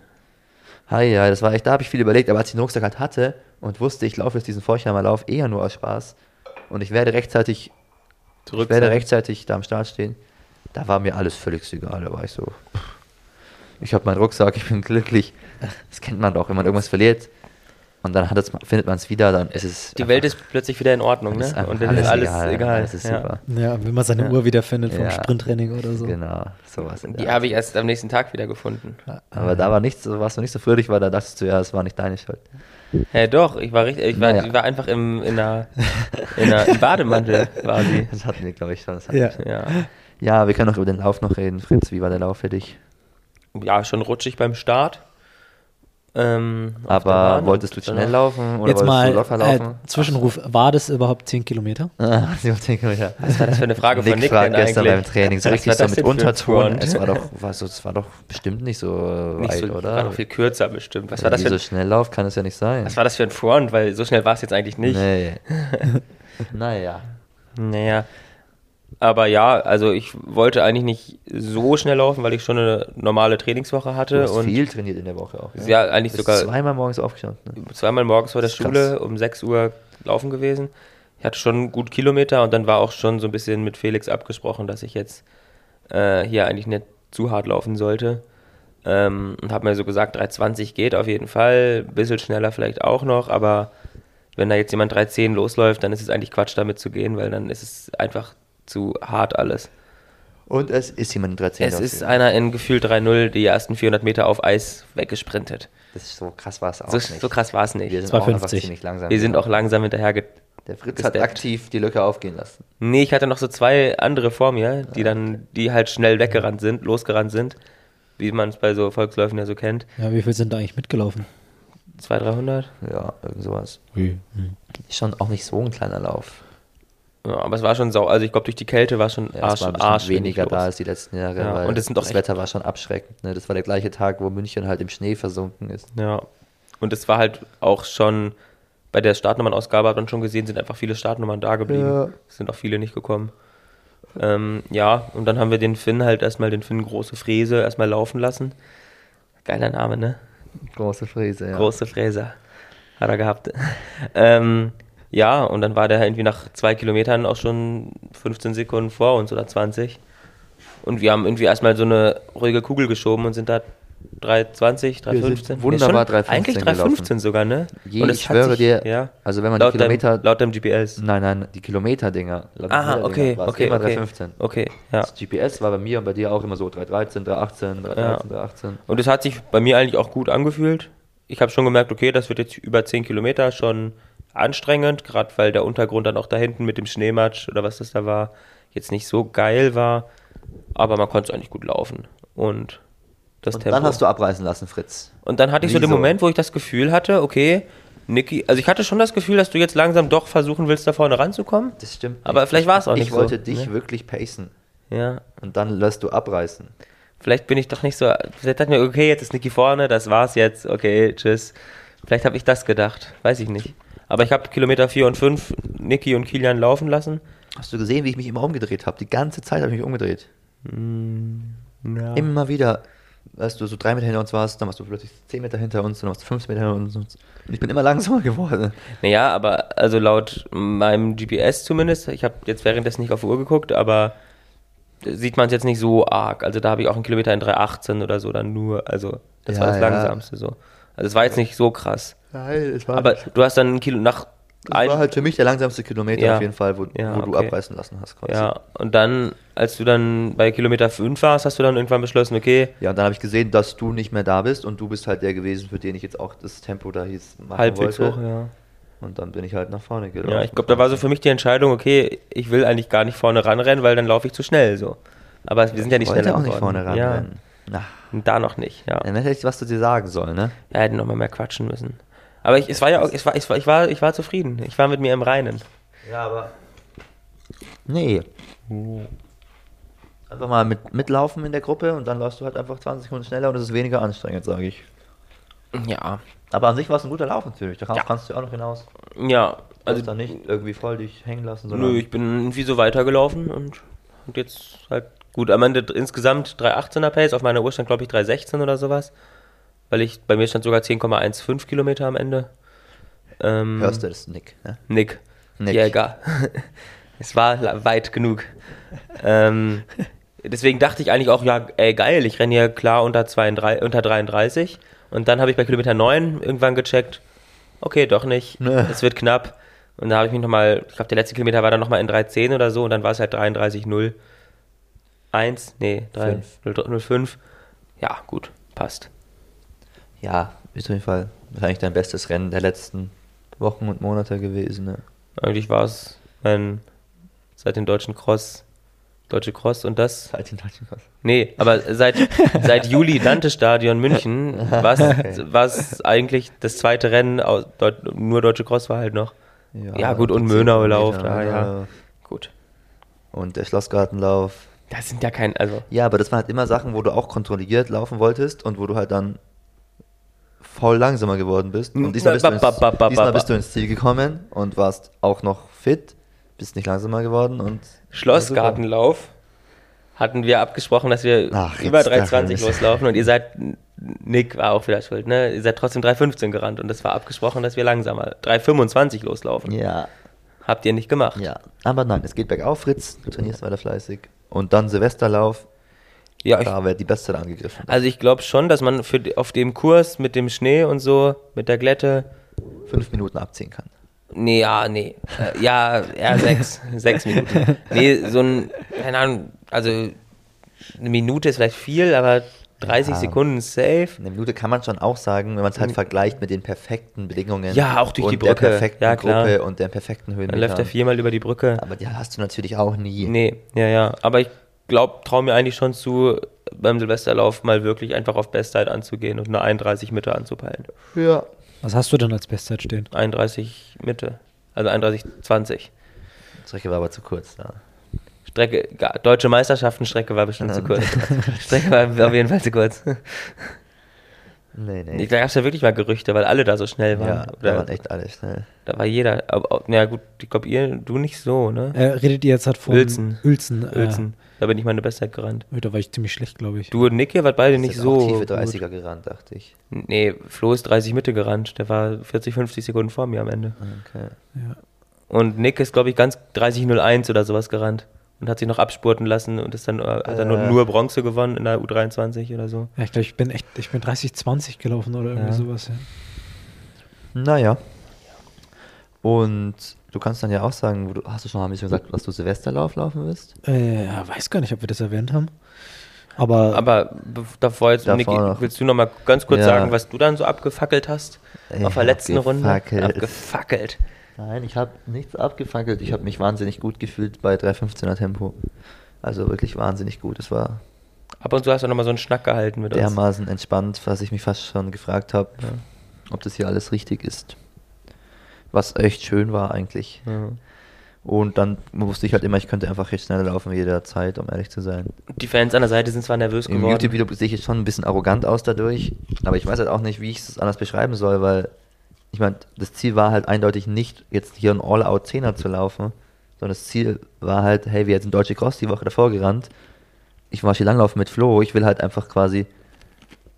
Hi, ja, das war echt, da habe ich viel überlegt, aber als ich den Rucksack halt hatte und wusste, ich laufe jetzt diesen Forchheimer Lauf eher nur aus Spaß und ich werde rechtzeitig, Zurück ich werde rechtzeitig da am Start stehen, da war mir alles völlig egal, da war ich so, pff, ich habe meinen Rucksack, ich bin glücklich, das kennt man doch, wenn man irgendwas verliert und dann hat es, findet man es wieder, dann ist es Die Welt ist plötzlich wieder in Ordnung, ne? einfach Und dann ist alles egal. alles ist ja. super. Ja, wenn man seine Ja. Uhr wiederfindet vom Ja. Sprinttraining oder so. Genau, sowas. Die habe ich erst am nächsten Tag wieder gefunden. Aber da war nichts, so warst du nicht so fröhlich, weil da dachtest du, ja, es war nicht deine Schuld. Ja, doch, ich war richtig, ich war, Naja. ich war einfach im, in einer, in einer im Bademantel quasi. Das hatten wir, glaube ich, schon. Das Ja. schon. Ja. Ja, wir können noch über den Lauf noch reden. Fritz, wie war der Lauf für dich? ja, schon rutschig beim Start. Ähm, Aber wolltest du und schnell laufen oder Jetzt wolltest mal du locker äh, laufen? Zwischenruf, war das überhaupt 10 Kilometer? Ah, sie haben den Kilometer. Was war das für eine Frage von Nick Nick fragt denn gestern eigentlich? beim Training, so Was richtig war so das mit Unterton. Es war doch, war so, es war doch bestimmt nicht so Nicht weit, so, oder? war noch viel kürzer bestimmt. Was Ja, war das für so ein, schnell Lauf kann es ja nicht sein. was war das für ein Front? Weil so schnell war es jetzt eigentlich nicht. Nee. naja. Naja. Aber ja, also ich wollte eigentlich nicht so schnell laufen, weil ich schon eine normale Trainingswoche Du hatte hast und viel trainiert in der Woche auch. ja, eigentlich Bist sogar zweimal morgens aufgestanden. Ne? zweimal morgens vor der ist krass. Schule um 6 Uhr laufen gewesen. Ich hatte schon gut Kilometer und dann war auch schon so ein bisschen mit Felix abgesprochen, dass ich jetzt äh, hier eigentlich nicht zu hart laufen sollte. Ähm, und habe mir so gesagt, 3,20 geht auf jeden Fall, ein bisschen schneller vielleicht auch noch, aber wenn da jetzt jemand 3,10 losläuft, dann ist es eigentlich Quatsch damit zu gehen, weil dann ist es einfach zu hart alles. Und es ist jemand in 13 Es ist einer in gefühlt 3,0 die ersten 400 Meter auf Eis weggesprintet. Das ist so krass war es auch So, nicht. so krass war es nicht. Wir sind 2,50. auch ziemlich langsam. Wir sind auch langsam hinterher Der Fritz gesteppt. hat aktiv die Lücke aufgehen lassen. Nee, ich hatte noch so zwei andere vor mir, die dann, die halt schnell weggerannt sind, losgerannt sind, wie man es bei so Volksläufen ja so kennt. Ja, wie viel sind da eigentlich mitgelaufen? 200, 300. Ja, irgend sowas. Hm. Ist schon auch nicht so ein kleiner Lauf. Ja, aber es war schon sau. Also ich glaube, durch die Kälte war schon Ja, Arsch, es war Arsch weniger da als die letzten Jahre, Ja, und es sind das Wetter war schon abschreckend. Ne? Das war der gleiche Tag, wo München halt im Schnee versunken ist. Ja. Und es war halt auch schon bei der Startnummernausgabe hat man schon gesehen, sind einfach viele Startnummern da geblieben. Ja. Es sind auch viele nicht gekommen. Ähm, ja, und dann haben wir den Finn halt erstmal, den Finn Große Fräse, erstmal laufen lassen. Geiler Name, ne? Große Fräse, ja. Große Fräser. Hat er gehabt. ähm, ja, und dann war der irgendwie nach zwei Kilometern auch schon 15 Sekunden vor uns oder 20. Und wir haben irgendwie erstmal so eine ruhige Kugel geschoben und sind da 3,20, 3,15. sind wunderbar Nee, schon 3,15 Eigentlich 3,15 sogar, ne? Je, und ich schwöre dir, ja, also wenn man die Kilometer, deinem, laut deinem GPS. nein, nein, die Kilometer-Dinger. Aha, Kilometer-Dinger okay, okay, immer okay. 3,15. Okay, ja. Das GPS war bei mir und bei dir auch immer so 3,13, 3,18, 3,13, Ja. 3,18. Und es hat sich bei mir eigentlich auch gut angefühlt. Ich habe schon gemerkt, okay, das wird jetzt über 10 Kilometer schon anstrengend, gerade weil der Untergrund dann auch da hinten mit dem Schneematsch oder was das da war, jetzt nicht so geil war. Aber man konnte es eigentlich gut laufen. Und das Und Tempo. dann hast du abreißen lassen, Fritz. Und dann hatte ich so den Wieso? Moment, wo ich das Gefühl hatte, okay, Niki, also ich hatte schon das Gefühl, dass du jetzt langsam doch versuchen willst, da vorne ranzukommen. Das stimmt. Aber nicht. vielleicht war's auch Ich nicht so, wollte dich ne? wirklich pacen. Ja, Und dann lässt du abreißen. vielleicht bin ich doch nicht so. Vielleicht dachte ich mir, okay, jetzt ist Niki vorne, das war's jetzt, okay, tschüss. Vielleicht habe ich das gedacht, weiß ich nicht. Aber ich habe Kilometer 4 und 5 Niki und Kilian laufen lassen. Hast du gesehen, wie ich mich immer umgedreht habe? Die ganze Zeit habe ich mich umgedreht. Ja. Immer wieder. Als du so drei Meter hinter uns warst, dann warst du plötzlich zehn Meter hinter uns, dann warst du 15 Meter hinter uns. Und ich bin immer langsamer geworden. Naja, aber also laut meinem GPS zumindest, ich habe jetzt währenddessen nicht auf die Uhr geguckt, aber sieht man es jetzt nicht so arg. Also da habe ich auch einen Kilometer in 3,18 oder so dann nur, also das Ja, war das ja. langsamste so. Also es war jetzt nicht so krass. Nein, es war, Aber du hast dann ein Kilo nach es war halt für mich der langsamste Kilometer Ja. auf jeden Fall, wo, Ja, wo du okay. abreißen lassen hast. Quasi. Ja, und dann, als du dann bei Kilometer 5 warst, hast du dann irgendwann beschlossen, okay, Ja, und dann habe ich gesehen, dass du nicht mehr da bist und du bist halt der gewesen, für den ich jetzt auch das Tempo da hieß machen halbwegs wollte. hoch, ja. Und dann bin ich halt nach vorne gelaufen. Ja, ich glaube, da war so für mich die Entscheidung, okay, ich will eigentlich gar nicht vorne ranrennen, weil dann laufe ich zu schnell so. Aber wir sind ja nicht ich wollte schneller auch nicht vorne Ja, ranrennen. Na, und da noch nicht, ja. dann hätte ich was zu dir sagen sollen, ne? Er hätte noch mal mehr quatschen müssen. Aber ich, es war ja auch, es war, ich war, ich war, ich war zufrieden. Ich war mit mir im Reinen. Ja, aber. Nee. Einfach mal mit, mitlaufen in der Gruppe und dann läufst du halt einfach 20 Sekunden schneller und es ist weniger anstrengend, sage ich. Ja. Aber an sich war es ein guter Lauf natürlich. Da kannst, Ja. kannst du auch noch hinaus. Ja, Also also da nicht irgendwie voll dich hängen lassen, sondern. nö, ich bin irgendwie so weitergelaufen und, und jetzt halt gut. Am Ende insgesamt 3,18er Pace, auf meiner Uhr stand glaube ich 3,16 oder sowas. Weil ich, bei mir stand sogar 10,15 Kilometer am Ende. Ähm, Hörst du das, Nick? Ne? Nick. Nick. Jäger. es war weit genug. ähm, deswegen dachte ich eigentlich auch, ja, ey, geil, ich renne hier klar unter, 32, unter 33. Und dann habe ich bei Kilometer 9 irgendwann gecheckt, okay, doch nicht, Ne. es wird knapp. Und da habe ich mich nochmal, ich glaube, der letzte Kilometer war dann nochmal in 3,10 oder so und dann war es halt 33,0. 1, nee, 3, Fünf. 05. Ja, gut, passt. Ja, ist auf jeden Fall wahrscheinlich dein bestes Rennen der letzten Wochen und Monate gewesen. Ne? Eigentlich war es mein, seit dem deutschen Cross, deutsche Cross und das Seit den deutschen Kosten. Nee, aber seit, seit Juli Dante-Stadion München war es eigentlich das zweite Rennen, nur Deutsche Cross war halt noch. Ja, gut, und 10 Mönauelauf, Kilometer, da, ja. Gut. Und der Schlossgartenlauf. Das sind ja kein, also, Ja, aber das waren halt immer Sachen, wo du auch kontrolliert laufen wolltest und wo du halt dann voll langsamer geworden bist. Und diesmal bist, du ins, diesmal bist du ins Ziel gekommen und warst auch noch fit, bist nicht langsamer geworden und Schlossgartenlauf hatten wir abgesprochen, dass wir Ach, über jetzt 3,20 Mist. loslaufen und ihr seid, Nick war auch wieder schuld, ne? Ihr seid trotzdem 3,15 gerannt und es war abgesprochen, dass wir langsamer 3,25 loslaufen. Ja, Habt ihr nicht gemacht. ja. Aber nein, es geht bergauf, Fritz. Du trainierst weiter fleißig. Und dann Silvesterlauf, Ja, ich, da wird die Bestzeit angegriffen. also ich glaube schon, dass man für, auf dem Kurs mit dem Schnee und so, mit der Glätte, Fünf Minuten abziehen kann. Nee, ja, nee. Äh, ja, eher sechs, sechs Minuten. Nee, so ein, keine Ahnung, also eine Minute ist vielleicht viel, aber 30 Ja. Sekunden safe. Eine Minute kann man schon auch sagen, wenn man es halt vergleicht mit den perfekten Bedingungen. Ja, auch durch und die der Brücke. perfekten Ja, klar. Gruppe und der perfekten Dann Höhenmeter. läuft er viermal über die Brücke. Aber die hast du natürlich auch nie. Nee, ja, ja. Aber ich glaube, traue mir eigentlich schon zu, beim Silvesterlauf mal wirklich einfach auf Bestzeit anzugehen und eine 31 Mitte anzupeilen. Ja. Was hast du denn als Bestzeit stehen? 31 Mitte. Also 31, 20. Die Strecke war aber zu kurz. Ja. Strecke, deutsche Meisterschaften, Strecke war bestimmt zu kurz. Strecke war auf jeden Fall zu kurz. Nee, nee. Da gab es ja wirklich mal Gerüchte, weil alle da so schnell waren. ja, da waren echt alle schnell. da war jeder. Aber, aber, na gut, ich glaube, ihr, du nicht so, ne? Äh, redet ihr jetzt halt von Uelzen. Uelzen. Äh, Uelzen. Da bin ich meine Bestzeit gerannt. Da war ich ziemlich schlecht, glaube ich. Du und Nick, ihr wart beide Nicht nicht so. so. Tiefe gut. 30er gerannt, dachte ich. Nee, Flo ist 30 Mitte gerannt. Der war 40, 50 Sekunden vor mir am Ende. Okay. Ja. Und Nick ist, glaube ich, ganz 30-01 oder sowas gerannt. Und hat sich noch abspurten lassen und ist dann, äh, hat dann nur, Äh. nur Bronze gewonnen in der U23 oder so. Ja, ich glaube, ich bin echt, ich bin 30, 20 gelaufen oder irgendwie Ja. sowas. Ja. Naja. Und du kannst dann ja auch sagen, wo du, hast du schon mal ein bisschen gesagt, dass du Silvesterlauf laufen wirst? Äh, ja, weiß gar nicht, ob wir das erwähnt haben. Aber, Aber davor jetzt, Davor Niki, noch. willst du noch mal ganz kurz Ja. sagen, was du dann so abgefackelt hast? Auf der letzten Runde? abgefackelt. Nein, ich habe nichts abgefackelt. Ich habe mich wahnsinnig gut gefühlt bei 3,15er Tempo. Also wirklich wahnsinnig gut. Es war Ab und zu hast du noch mal so einen Schnack gehalten mit uns. dermaßen entspannt, was ich mich fast schon gefragt habe, Ja. ob das hier alles richtig ist. Was echt schön war eigentlich. Ja. Und dann wusste ich halt immer, ich könnte einfach jetzt schneller laufen wie jederzeit, um ehrlich zu sein. Die Fans an der Seite sind zwar nervös Im geworden. YouTube-Video sehe ich jetzt schon ein bisschen arrogant aus dadurch, aber ich weiß halt auch nicht, wie ich es anders beschreiben soll, weil ich meine, das Ziel war halt eindeutig nicht, jetzt hier einen All-Out-Zehner zu laufen, sondern das Ziel war halt, hey, wir sind Deutsche Cross die Woche davor gerannt, ich war Skilanglauf mit Flo, ich will halt einfach quasi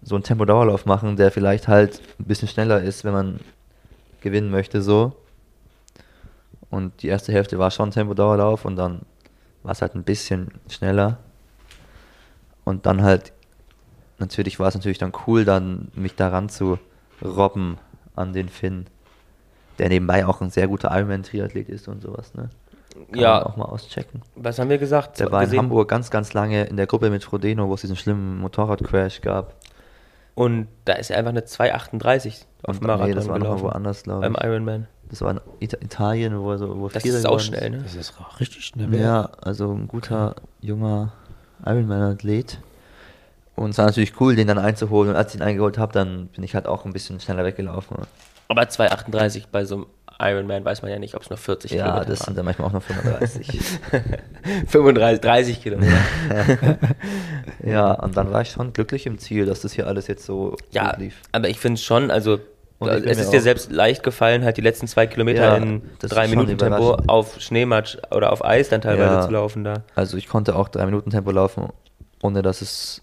so einen Tempo-Dauerlauf machen, der vielleicht halt ein bisschen schneller ist, wenn man gewinnen möchte, so. Und die erste Hälfte war schon Tempo-Dauerlauf und dann war es halt ein bisschen schneller. Und dann halt, natürlich war es natürlich dann cool, dann mich daran zu robben an den Finn, der nebenbei auch ein sehr guter Ironman-Triathlet ist und sowas, ne? Kann Ja. man auch mal auschecken. Was haben wir gesagt? Der war in Gesehen? Hamburg ganz, ganz lange in der Gruppe mit Frodeno, wo es diesen schlimmen Motorradcrash gab. Und da ist er einfach eine 2,38 auf Und- dem Marathon nee, das war gelaufen. woanders, glaube Beim ich. Ironman. Das war in Ita Italien, wo er so wo Das ist auch schnell, ne? das ist richtig schnell. Ja, also ein guter, junger Ironman-Athlet. Und es war natürlich cool, den dann einzuholen. Und als ich ihn eingeholt habe, dann bin ich halt auch ein bisschen schneller weggelaufen. Aber 2,38 bei so einem Ironman weiß man ja nicht, ob es nur 40 Ja, Kilometer das sind waren. dann manchmal auch noch 35. 35, 30 Kilometer. ja, und dann war ich schon glücklich im Ziel, dass das hier alles jetzt so ja, lief. aber ich finde es schon, also es ist dir selbst leicht gefallen, halt die letzten zwei Kilometer Ja, in das drei Minuten Tempo auf Schneematsch oder auf Eis dann teilweise Ja. zu laufen da. Also ich konnte auch drei Minuten Tempo laufen, ohne dass es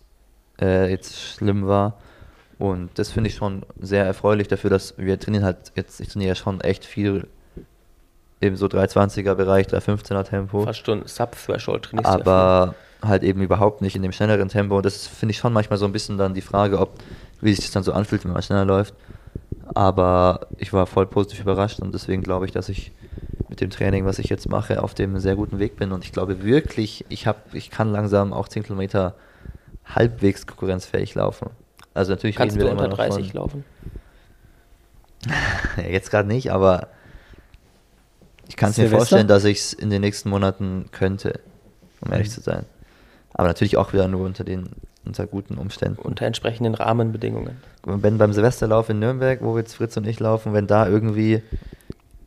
äh, jetzt schlimm war. Und das finde ich schon sehr erfreulich dafür, dass wir trainieren halt jetzt, ich trainiere ja schon echt viel im so 320er Bereich, 315er Tempo. Fast schon Sub-Threshold trainierst du aber halt eben überhaupt nicht in dem schnelleren Tempo. Und das finde ich schon manchmal so ein bisschen dann die Frage, ob, wie sich das dann so anfühlt, wenn man schneller läuft. Aber ich war voll positiv überrascht und deswegen glaube ich, dass ich mit dem Training, was ich jetzt mache, auf dem sehr guten Weg bin. Und ich glaube wirklich, ich habe, ich kann langsam auch 10 Kilometer halbwegs konkurrenzfähig laufen. Also natürlich Kannst reden wir unter immer noch 30 von, laufen? Jetzt gerade nicht, aber ich kann es mir vorstellen, dass ich es in den nächsten Monaten könnte, um ehrlich Mhm. zu sein. Aber natürlich auch wieder nur unter den unter guten Umständen. Unter entsprechenden Rahmenbedingungen. wenn beim Silvesterlauf in Nürnberg, wo jetzt Fritz und ich laufen, wenn da irgendwie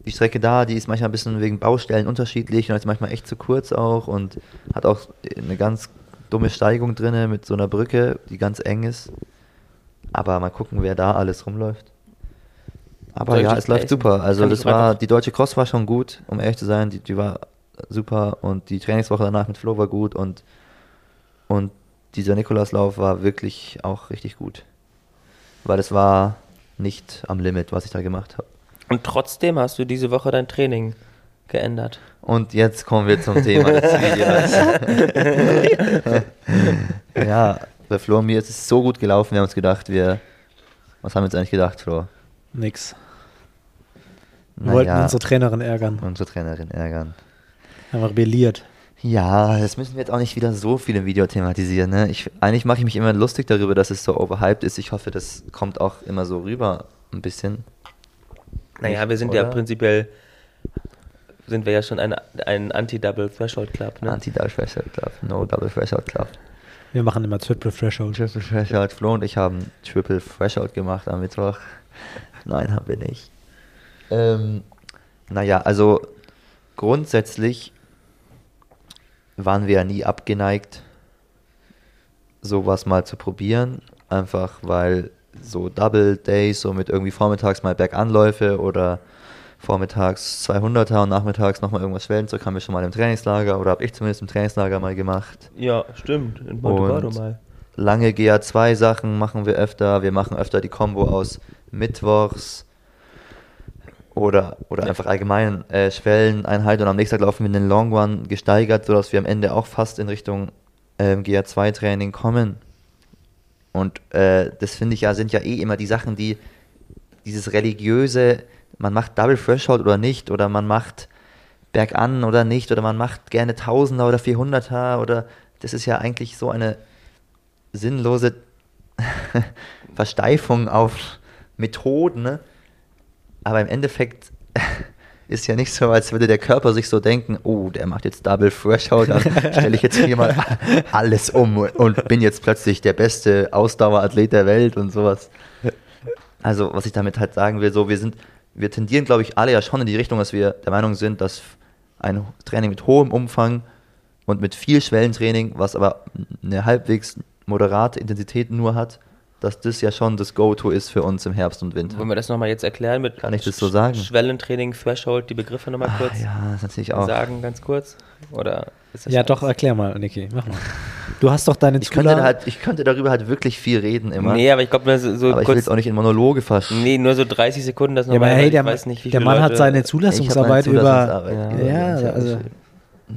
die Strecke da, die ist manchmal ein bisschen wegen Baustellen unterschiedlich und ist manchmal echt zu kurz auch und hat auch eine ganz dumme Steigung drinne mit so einer Brücke, die ganz eng ist. Aber mal gucken, wer da alles rumläuft. Aber ja, es läuft super. Also das war, die deutsche Cross war schon gut, um ehrlich zu sein, die, die war super und die Trainingswoche danach mit Flo war gut und, und dieser Nikolauslauf war wirklich auch richtig gut. Weil es war nicht am Limit, was ich da gemacht habe. Und trotzdem hast du diese Woche dein Training geändert. Und jetzt kommen wir zum Thema des Videos. ja, bei Flo und mir ist es so gut gelaufen, wir haben uns gedacht, wir. Was haben wir uns eigentlich gedacht, Flo? Nix. Wir wollten Naja, unsere Trainerin ärgern. unsere Trainerin ärgern. Haben wir rebelliert. Ja, das müssen wir jetzt auch nicht wieder so viel im Video thematisieren. Ne? Ich, eigentlich mache ich mich immer lustig darüber, dass es so overhyped ist. Ich hoffe, das kommt auch immer so rüber ein bisschen. Naja, wir sind ja oder? prinzipiell, sind wir ja schon ein, ein Anti-Double Threshold Club, ne? Anti-Double Threshold Club, No Double Threshold Club. Wir machen immer Triple Threshold. Triple Threshold, Flo und ich haben Triple Threshold gemacht am Mittwoch. Nein, haben wir nicht. Ähm, naja, also grundsätzlich waren wir ja nie abgeneigt, sowas mal zu probieren. Einfach weil so Double Days, so mit irgendwie vormittags mal Berganläufe oder vormittags 200er und nachmittags nochmal irgendwas Schwellenzeug haben wir schon mal im Trainingslager oder habe ich zumindest im Trainingslager mal gemacht. Ja, stimmt. In Und mal. Lange GA2-Sachen machen wir öfter. Wir machen öfter die Combo aus Mittwochs oder, oder einfach allgemein äh, Schwelleneinheit und am nächsten Tag laufen wir den Long One gesteigert, sodass wir am Ende auch fast in Richtung ähm, GA2-Training kommen. Und äh, das finde ich ja, sind ja eh immer die Sachen, die dieses religiöse, man macht Double Threshold oder nicht, oder man macht Bergan oder nicht, oder man macht gerne Tausender oder 400er, oder das ist ja eigentlich so eine sinnlose Versteifung auf Methoden. Ne? Aber im Endeffekt ist ja nicht so, als würde der Körper sich so denken, oh, der macht jetzt Double Threshold, dann stelle ich jetzt hier mal alles um und bin jetzt plötzlich der beste Ausdauerathlet der Welt und sowas. Also, was ich damit halt sagen will, so, wir sind, wir tendieren, glaube ich, alle ja schon in die Richtung, dass wir der Meinung sind, dass ein Training mit hohem Umfang und mit viel Schwellentraining, was aber eine halbwegs moderate Intensität nur hat, dass das ja schon das Go-To ist für uns im Herbst und Winter. Wollen wir das nochmal jetzt erklären mit Kann ich das so sagen? Schwellentraining, Threshold, die Begriffe nochmal Ah, kurz ja, das natürlich auch. sagen, ganz kurz? Oder ist das Ja, doch, erklär mal, Niki, mach mal. Du hast doch deine Ich könnte, da Zula- halt, ich könnte darüber halt wirklich viel reden immer. Nee, aber ich glaube, so, so aber ich will kurz. jetzt auch nicht in Monologe fassen. Nee, nur so 30 Sekunden, das Ja, nochmal. hey, weil der, ich weiß nicht, wie der Mann hat Leute- seine Ich hab meine Zulassungsarbeit über. Zulassungsarbeit Ja, ja, sehr also-.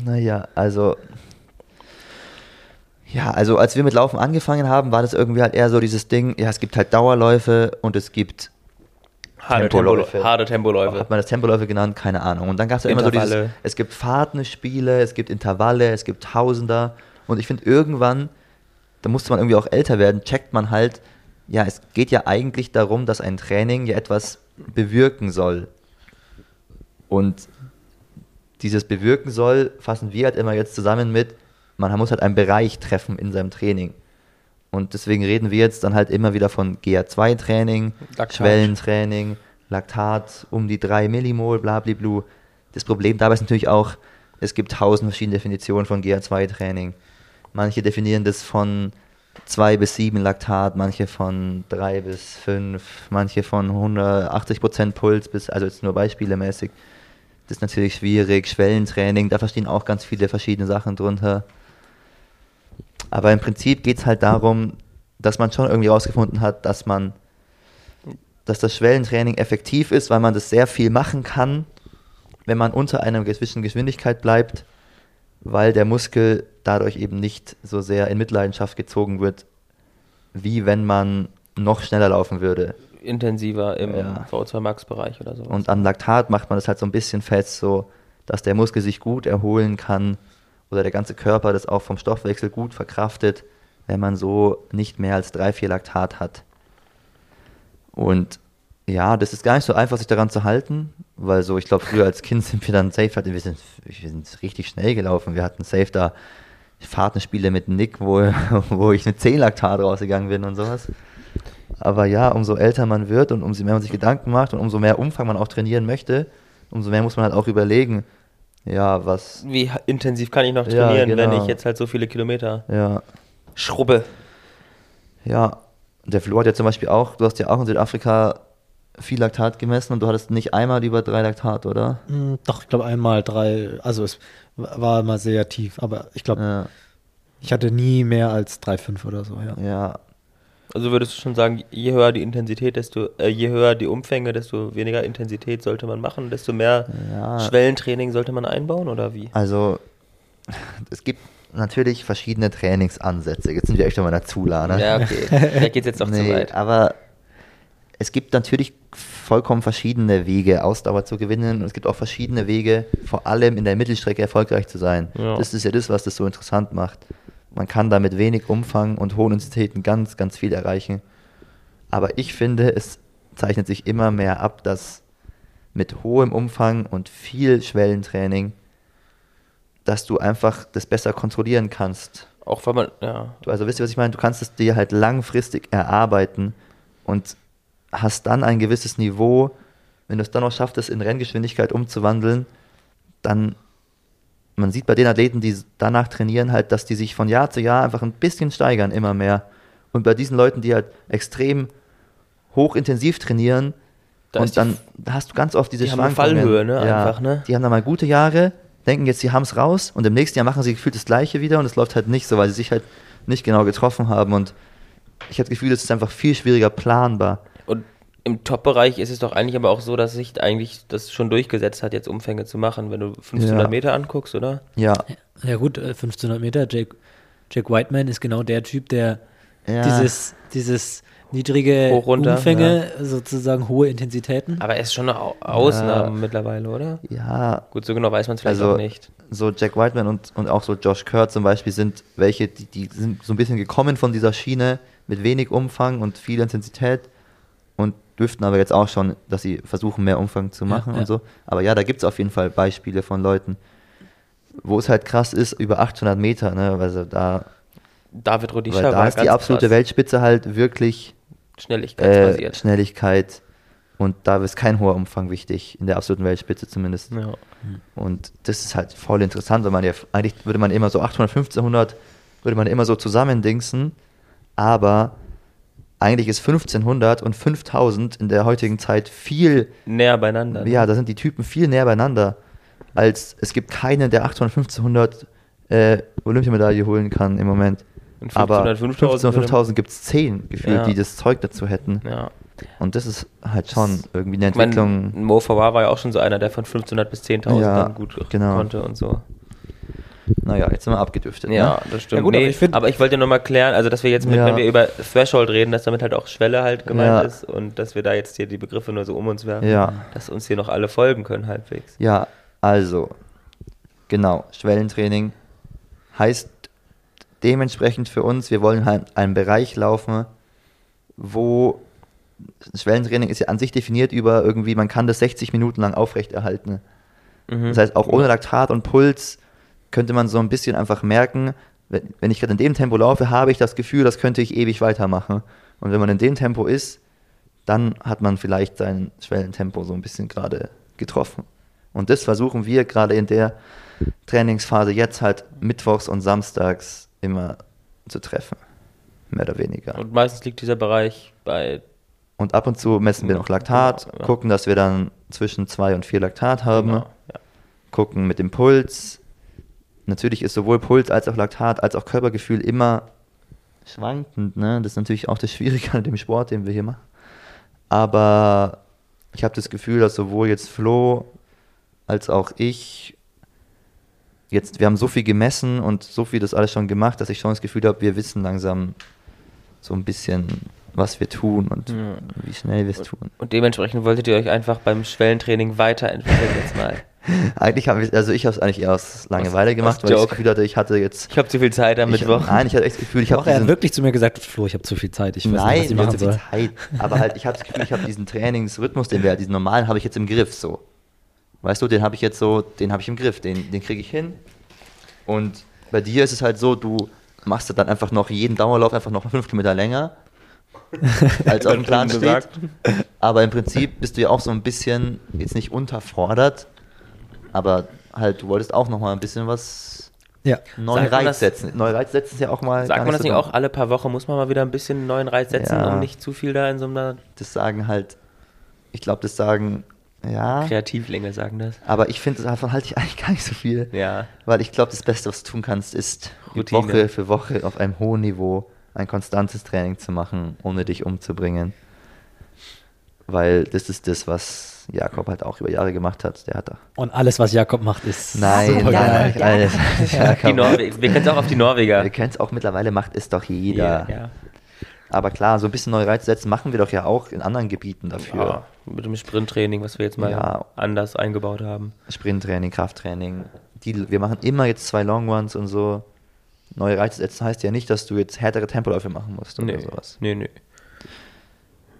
Naja, also. Ja, also als wir mit Laufen angefangen haben, war das irgendwie halt eher so dieses Ding, ja, es gibt halt Dauerläufe und es gibt, harte, Tempoläufe. Tempoläufe. harte Tempoläufe. hat man das Tempoläufe genannt, keine Ahnung. Und dann gab es ja immer so dieses, es gibt Fahrtenspiele, es gibt Intervalle, es gibt Tausender. Und ich finde irgendwann, da musste man irgendwie auch älter werden, checkt man halt, ja, es geht ja eigentlich darum, dass ein Training ja etwas bewirken soll. Und dieses bewirken soll, fassen wir halt immer jetzt zusammen mit, man muss halt einen Bereich treffen in seinem Training. Und deswegen reden wir jetzt dann halt immer wieder von GA2-Training, Laktat. Schwellentraining, Laktat um die 3 Millimol, blablablu. Das Problem dabei ist natürlich auch, es gibt tausend verschiedene Definitionen von GA2-Training. Manche definieren das von 2 bis 7 Laktat, manche von 3 bis 5, manche von 180% Puls bis, also jetzt nur beispielemäßig. Das ist natürlich schwierig. Schwellentraining, da verstehen auch ganz viele verschiedene Sachen drunter. Aber im Prinzip geht es halt darum, dass man schon irgendwie rausgefunden hat, dass man, dass das Schwellentraining effektiv ist, weil man das sehr viel machen kann, wenn man unter einer gewissen Geschwindigkeit bleibt, weil der Muskel dadurch eben nicht so sehr in Mitleidenschaft gezogen wird, wie wenn man noch schneller laufen würde. Intensiver im Ja. V2 Max-Bereich oder so. Und an Laktat macht man das halt so ein bisschen fest, so dass der Muskel sich gut erholen kann oder der ganze Körper das auch vom Stoffwechsel gut verkraftet, wenn man so nicht mehr als drei, vier Laktat hat. Und ja, das ist gar nicht so einfach, sich daran zu halten, weil so, ich glaube, früher als Kind sind wir dann safe, wir sind, wir sind richtig schnell gelaufen. Wir hatten safe da Fahrtenspiele mit Nick, wo, wo ich mit 10 Laktat rausgegangen bin und sowas. Aber ja, umso älter man wird und umso mehr man sich Gedanken macht und umso mehr Umfang man auch trainieren möchte, umso mehr muss man halt auch überlegen, ja, was, Wie intensiv kann ich noch Ja, trainieren, wenn genau. ich jetzt halt so viele Kilometer ja, schrubbe? ja. Der Flo hat ja zum Beispiel auch, du hast ja auch in Südafrika viel Laktat gemessen und du hattest nicht einmal über drei Laktat, oder? Hm, Doch, ich glaube einmal drei, also es war immer sehr tief, aber ich glaube, Ja, ich hatte nie mehr als 3,5 oder so, ja. ja, Also würdest du schon sagen, je höher die Intensität, desto, äh, je höher die Umfänge, desto weniger Intensität sollte man machen, desto mehr Ja. Schwellentraining sollte man einbauen oder wie? Also, es gibt natürlich verschiedene Trainingsansätze. Jetzt sind wir echt schon mal in der Zula, ne? Ja, okay. Vielleicht geht jetzt doch zu Nee, weit. aber es gibt natürlich vollkommen verschiedene Wege, Ausdauer zu gewinnen. Und es gibt auch verschiedene Wege, vor allem in der Mittelstrecke erfolgreich zu sein. Ja. Das ist ja das, was das so interessant macht. Man kann da mit wenig Umfang und hohen Intensitäten ganz, ganz viel erreichen. Aber ich finde, es zeichnet sich immer mehr ab, dass mit hohem Umfang und viel Schwellentraining, dass du einfach das besser kontrollieren kannst. Auch wenn man, ja. Du, also wisst ihr, was ich meine? Du kannst es dir halt langfristig erarbeiten und hast dann ein gewisses Niveau. Wenn du es dann noch schaffst, es in Renngeschwindigkeit umzuwandeln, dann, man sieht bei den Athleten, die danach trainieren, halt, dass die sich von Jahr zu Jahr einfach ein bisschen steigern, immer mehr. Und bei diesen Leuten, die halt extrem hochintensiv trainieren Da und dann hast du ganz oft diese die haben Schwankungen. Fallhöhe, ne, einfach, ne? Die haben dann mal gute Jahre, denken jetzt, sie haben es raus und im nächsten Jahr machen sie gefühlt das Gleiche wieder und es läuft halt nicht so, weil sie sich halt nicht genau getroffen haben und ich habe das Gefühl, es ist einfach viel schwieriger planbar. Und im Top-Bereich ist es doch eigentlich aber auch so, dass sich eigentlich das schon durchgesetzt hat, jetzt Umfänge zu machen, wenn du 1500 Ja. Meter anguckst, oder? Ja, Ja gut, äh, 1500 Meter, Jake, Jake Whiteman ist genau der Typ, der Ja. dieses, dieses niedrige Hoch, runter, Umfänge, sozusagen hohe Intensitäten. Aber er ist schon eine Au- Ausnahme mittlerweile, oder? ja, Gut, so genau weiß man es vielleicht Also- auch nicht. so Jack Whiteman und, und auch so Josh Kerr zum Beispiel sind welche, die, die sind so ein bisschen gekommen von dieser Schiene mit wenig Umfang und viel Intensität und dürften aber jetzt auch schon, dass sie versuchen, mehr Umfang zu machen ja. und so. Aber ja, da gibt es auf jeden Fall Beispiele von Leuten, wo es halt krass ist, über 800 Meter, ne, also da, David Rudisha weil da ist die absolute krass. Weltspitze halt wirklich äh, Schnelligkeitsbasiert. Schnelligkeit und da ist kein hoher Umfang wichtig, in der absoluten Weltspitze zumindest. ja. Und das ist halt voll interessant, weil man ja, eigentlich würde man immer so 800, 1500, würde man immer so zusammendingsen, aber eigentlich ist 1500 und 5000 in der heutigen Zeit viel, Näher beieinander. ne? ja, da sind die Typen viel näher beieinander, als es gibt keinen, der 800, 1500 äh, Olympiamedaille holen kann im Moment. Und aber 1500, 1500, 5000 5000 gibt es 10 gefühlt, Ja. die das Zeug dazu hätten. Ja. Und das ist halt schon irgendwie eine Entwicklung. Mo Farah war ja auch schon so einer, der von 1500 bis 10.000 Ja, gut genau. konnte und so. Naja, jetzt sind wir abgedüftet. Ja, Ne? das stimmt. Ja gut, aber nee, ich find- aber ich wollte nur mal klären, also dass wir jetzt, mit, Ja. wenn wir über Threshold reden, dass damit halt auch Schwelle halt gemeint Ja. ist und dass wir da jetzt hier die Begriffe nur so um uns werfen, Ja. dass uns hier noch alle folgen können halbwegs. Ja, also, genau, Schwellentraining heißt dementsprechend für uns, wir wollen halt einen Bereich laufen, wo Schwellentraining ist ja an sich definiert über irgendwie, man kann das 60 Minuten lang aufrechterhalten. Mhm. Das heißt, auch ohne Laktat und Puls könnte man so ein bisschen einfach merken, wenn, wenn ich gerade in dem Tempo laufe, habe ich das Gefühl, das könnte ich ewig weitermachen. Und wenn man in dem Tempo ist, dann hat man vielleicht sein Schwellentempo so ein bisschen gerade getroffen. Und das versuchen wir gerade in der Trainingsphase jetzt halt mittwochs und samstags immer zu treffen. Mehr oder weniger. Und meistens liegt dieser Bereich bei Und ab und zu messen wir noch Laktat, Genau, ja. gucken, dass wir dann zwischen zwei und vier Laktat haben, Genau, ja. gucken mit dem Puls. Natürlich ist sowohl Puls als auch Laktat als auch Körpergefühl immer schwankend. Ne? Das ist natürlich auch das Schwierige an dem Sport, den wir hier machen. Aber ich habe das Gefühl, dass sowohl jetzt Flo als auch ich jetzt, wir haben so viel gemessen und so viel das alles schon gemacht, dass ich schon das Gefühl habe, wir wissen langsam so ein bisschen, was wir tun und Ja. wie schnell wir es tun. Und dementsprechend wolltet ihr euch einfach beim Schwellentraining weiterentwickeln jetzt mal. Eigentlich habe ich, also ich habe es eigentlich eher aus Langeweile gemacht, weil ich das Joke. Gefühl hatte, ich hatte jetzt. Ich habe zu viel Zeit am Mittwoch. Nein, ich hatte echt das Gefühl, ich habe er hat wirklich zu mir gesagt, Flo, ich habe zu viel Zeit, ich weiß Nein, nicht, was ich machen zu viel soll. Zeit. Aber halt, ich habe das Gefühl, ich habe diesen Trainingsrhythmus, den wir, diesen normalen, habe ich jetzt im Griff so. Weißt du, den habe ich jetzt so, den habe ich im Griff, den, den kriege ich hin. Und bei dir ist es halt so, du machst dann einfach noch jeden Dauerlauf einfach noch fünf Kilometer länger, als auf dem Plan steht. gesagt. Aber im Prinzip bist du ja auch so ein bisschen, jetzt nicht unterfordert, aber halt, du wolltest auch noch mal ein bisschen was Ja. neuen Reiz das- setzen. Neue Reiz setzen ist ja auch mal. Sagt gar man das so nicht dumm. auch, alle paar Wochen muss man mal wieder ein bisschen einen neuen Reiz setzen, Ja. um nicht zu viel da in so einer Das sagen halt, ich glaube, das sagen, ja. Kreativlinge sagen das. Aber ich finde, davon halte ich eigentlich gar nicht so viel. Ja. Weil ich glaube, das Beste, was du tun kannst, ist Routine. Woche für Woche auf einem hohen Niveau ein konstantes Training zu machen, ohne dich umzubringen. Weil das ist das, was Jakob halt auch über Jahre gemacht hat. Der hat da. Und alles, was Jakob macht, ist Nein, super nein, geil. alles. Die Jakob. Norwe wir kennen es auch auf die Norweger. Wir können es auch mittlerweile, macht es doch jeder. Ja, ja. Aber klar, so ein bisschen neue Reize setzen machen wir doch ja auch in anderen Gebieten dafür. Ja, mit dem Sprinttraining, was wir jetzt mal Ja. anders eingebaut haben. Sprinttraining, Krafttraining. Die, wir machen immer jetzt zwei Long Ones und so. Neue Reize setzen heißt ja nicht, dass du jetzt härtere Tempoläufe machen musst oder Nee, sowas. nee, nee.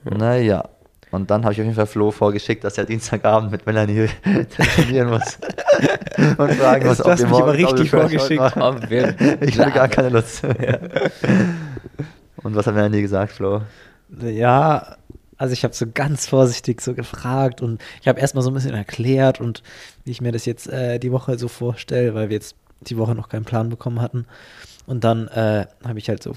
Naja. Und dann habe ich auf jeden Fall Flo vorgeschickt, dass er Dienstagabend mit Melanie telefonieren muss. und fragen muss, Jetzt hast du mich aber ob wir richtig vielleicht vorgeschickt. wir- Ich habe gar keine Lust. und was hat Melanie gesagt, Flo? Ja, also ich habe so ganz vorsichtig so gefragt und ich habe erstmal so ein bisschen erklärt und wie ich mir das jetzt äh, die Woche so vorstelle, weil wir jetzt die Woche noch keinen Plan bekommen hatten. Und dann äh, habe ich halt so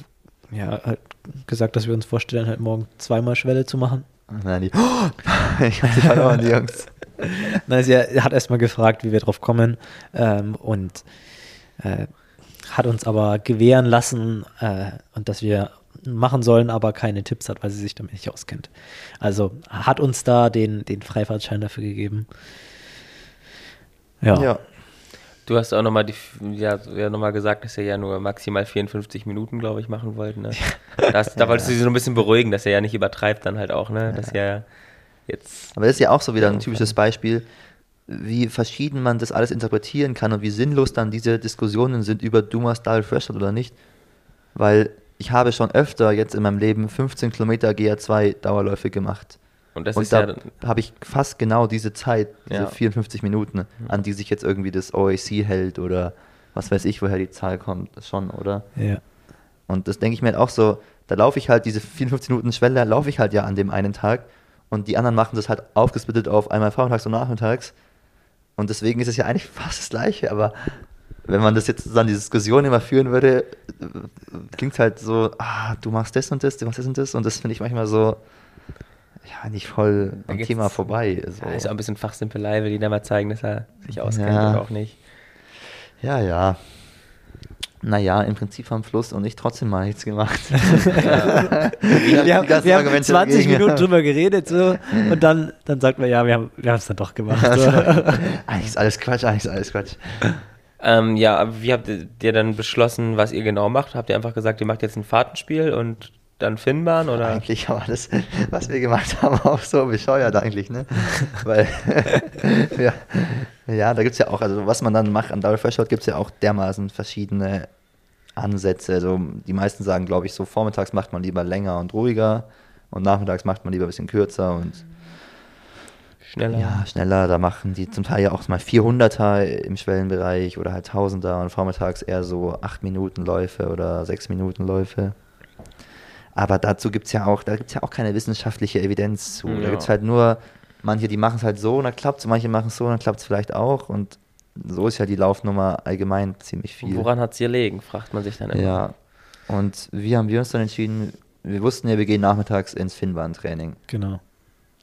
ja, halt gesagt, dass wir uns vorstellen, halt morgen zweimal Schwelle zu machen. Nein, die, ich habe sie verloren, die Jungs. Nein, sie hat erstmal gefragt, wie wir drauf kommen ähm, und äh, hat uns aber gewähren lassen äh, und dass wir machen sollen, aber keine Tipps hat, weil sie sich damit nicht auskennt. Also hat uns da den, den Freifahrtschein dafür gegeben. Ja. Ja. Du hast auch nochmal ja, ja noch gesagt, dass ihr ja nur maximal 54 Minuten, glaube ich, machen wollt. Ne? Das, da wolltest du sie so ein bisschen beruhigen, dass er ja nicht übertreibt dann halt auch, ne? Dass er jetzt. Aber das ist ja auch so wieder ein typisches Beispiel, wie verschieden man das alles interpretieren kann und wie sinnlos dann diese Diskussionen sind über du machst Double Threshold oder nicht. Weil ich habe schon öfter jetzt in meinem Leben 15 Kilometer GR2 Dauerläufe gemacht. Und, das und ist da ja, habe ich fast genau diese Zeit, diese Ja. 54 Minuten, an die sich jetzt irgendwie das OAC hält oder was weiß ich, woher die Zahl kommt, schon, oder? ja. Und das denke ich mir halt auch so, da laufe ich halt diese 54 Minuten Schwelle, laufe ich halt ja an dem einen Tag und die anderen machen das halt aufgesplittet auf einmal vormittags und nachmittags. Und deswegen ist es ja eigentlich fast das Gleiche, aber wenn man das jetzt dann die Diskussion immer führen würde, klingt halt so, ah, du machst das und das, du machst das und das und das finde ich manchmal so, ja, nicht voll am Thema vorbei. So. ja, ist auch ein bisschen Fachsimpelei, will die da mal zeigen, dass er sich auskennt Ja. oder auch nicht. Ja, ja. Naja, im Prinzip am Fluss und ich trotzdem mal nichts gemacht. Wir haben, wir haben Argumente 20 dagegen. Minuten drüber geredet so, und dann, dann sagt man, ja, wir haben wir es dann doch gemacht. So. eigentlich ist alles Quatsch, eigentlich ist alles Quatsch. Ähm, ja, aber wie habt ihr dann beschlossen, was ihr genau macht? Habt ihr einfach gesagt, ihr macht jetzt ein Fahrtenspiel und dann Finnbahn oder? Eigentlich war das, was wir gemacht haben, auch so bescheuert eigentlich, ne? Weil, ja, ja, da gibt es ja auch, also was man dann macht an Double Threshold, gibt es ja auch dermaßen verschiedene Ansätze. Also die meisten sagen, glaube ich, so vormittags macht man lieber länger und ruhiger und nachmittags macht man lieber ein bisschen kürzer und Schneller. ja, schneller. Da machen die zum Teil ja auch mal 400er im Schwellenbereich oder halt 1000er und vormittags eher so 8 Minuten Läufe oder 6 Minuten Läufe. Aber dazu gibt es ja auch, da gibt es ja auch keine wissenschaftliche Evidenz zu. Da Ja. gibt es halt nur, manche, die machen es halt so und dann klappt es, manche machen es so und dann klappt es vielleicht auch. Und so ist ja die Laufnummer allgemein ziemlich viel. Woran hat es hier liegen, fragt man sich dann immer. Ja. Und wie haben wir uns dann entschieden? Wir wussten ja, wir gehen nachmittags ins Finnbahntraining. Genau.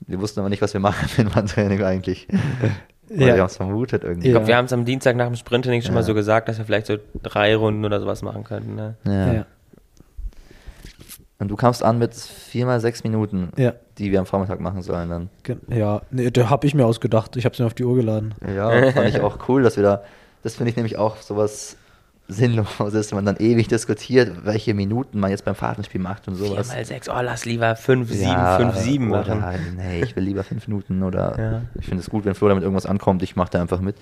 Wir wussten aber nicht, was wir machen im Finnbahntraining eigentlich. Oder Ja. wir haben es vermutet irgendwie. Ich glaube, wir haben es am Dienstag nach dem Sprinttraining schon Ja. mal so gesagt, dass wir vielleicht so drei Runden oder sowas machen könnten. Ne? Ja. Ja. Und du kamst an mit viermal sechs Minuten, Ja. die wir am Vormittag machen sollen dann. Ja, nee, da habe ich mir ausgedacht. Ich habe es mir auf die Uhr geladen. Ja, fand ich auch cool, dass wir da, das finde ich nämlich auch sowas Sinnloses, wenn man dann ewig diskutiert, welche Minuten man jetzt beim Fahrtenspiel macht und sowas. mal sechs, oh, lass lieber fünf, sieben, Ja, fünf, sieben oder machen. halt, nee, ich will lieber fünf Minuten oder Ja. ich finde es gut, wenn Flo damit irgendwas ankommt, ich mache da einfach mit.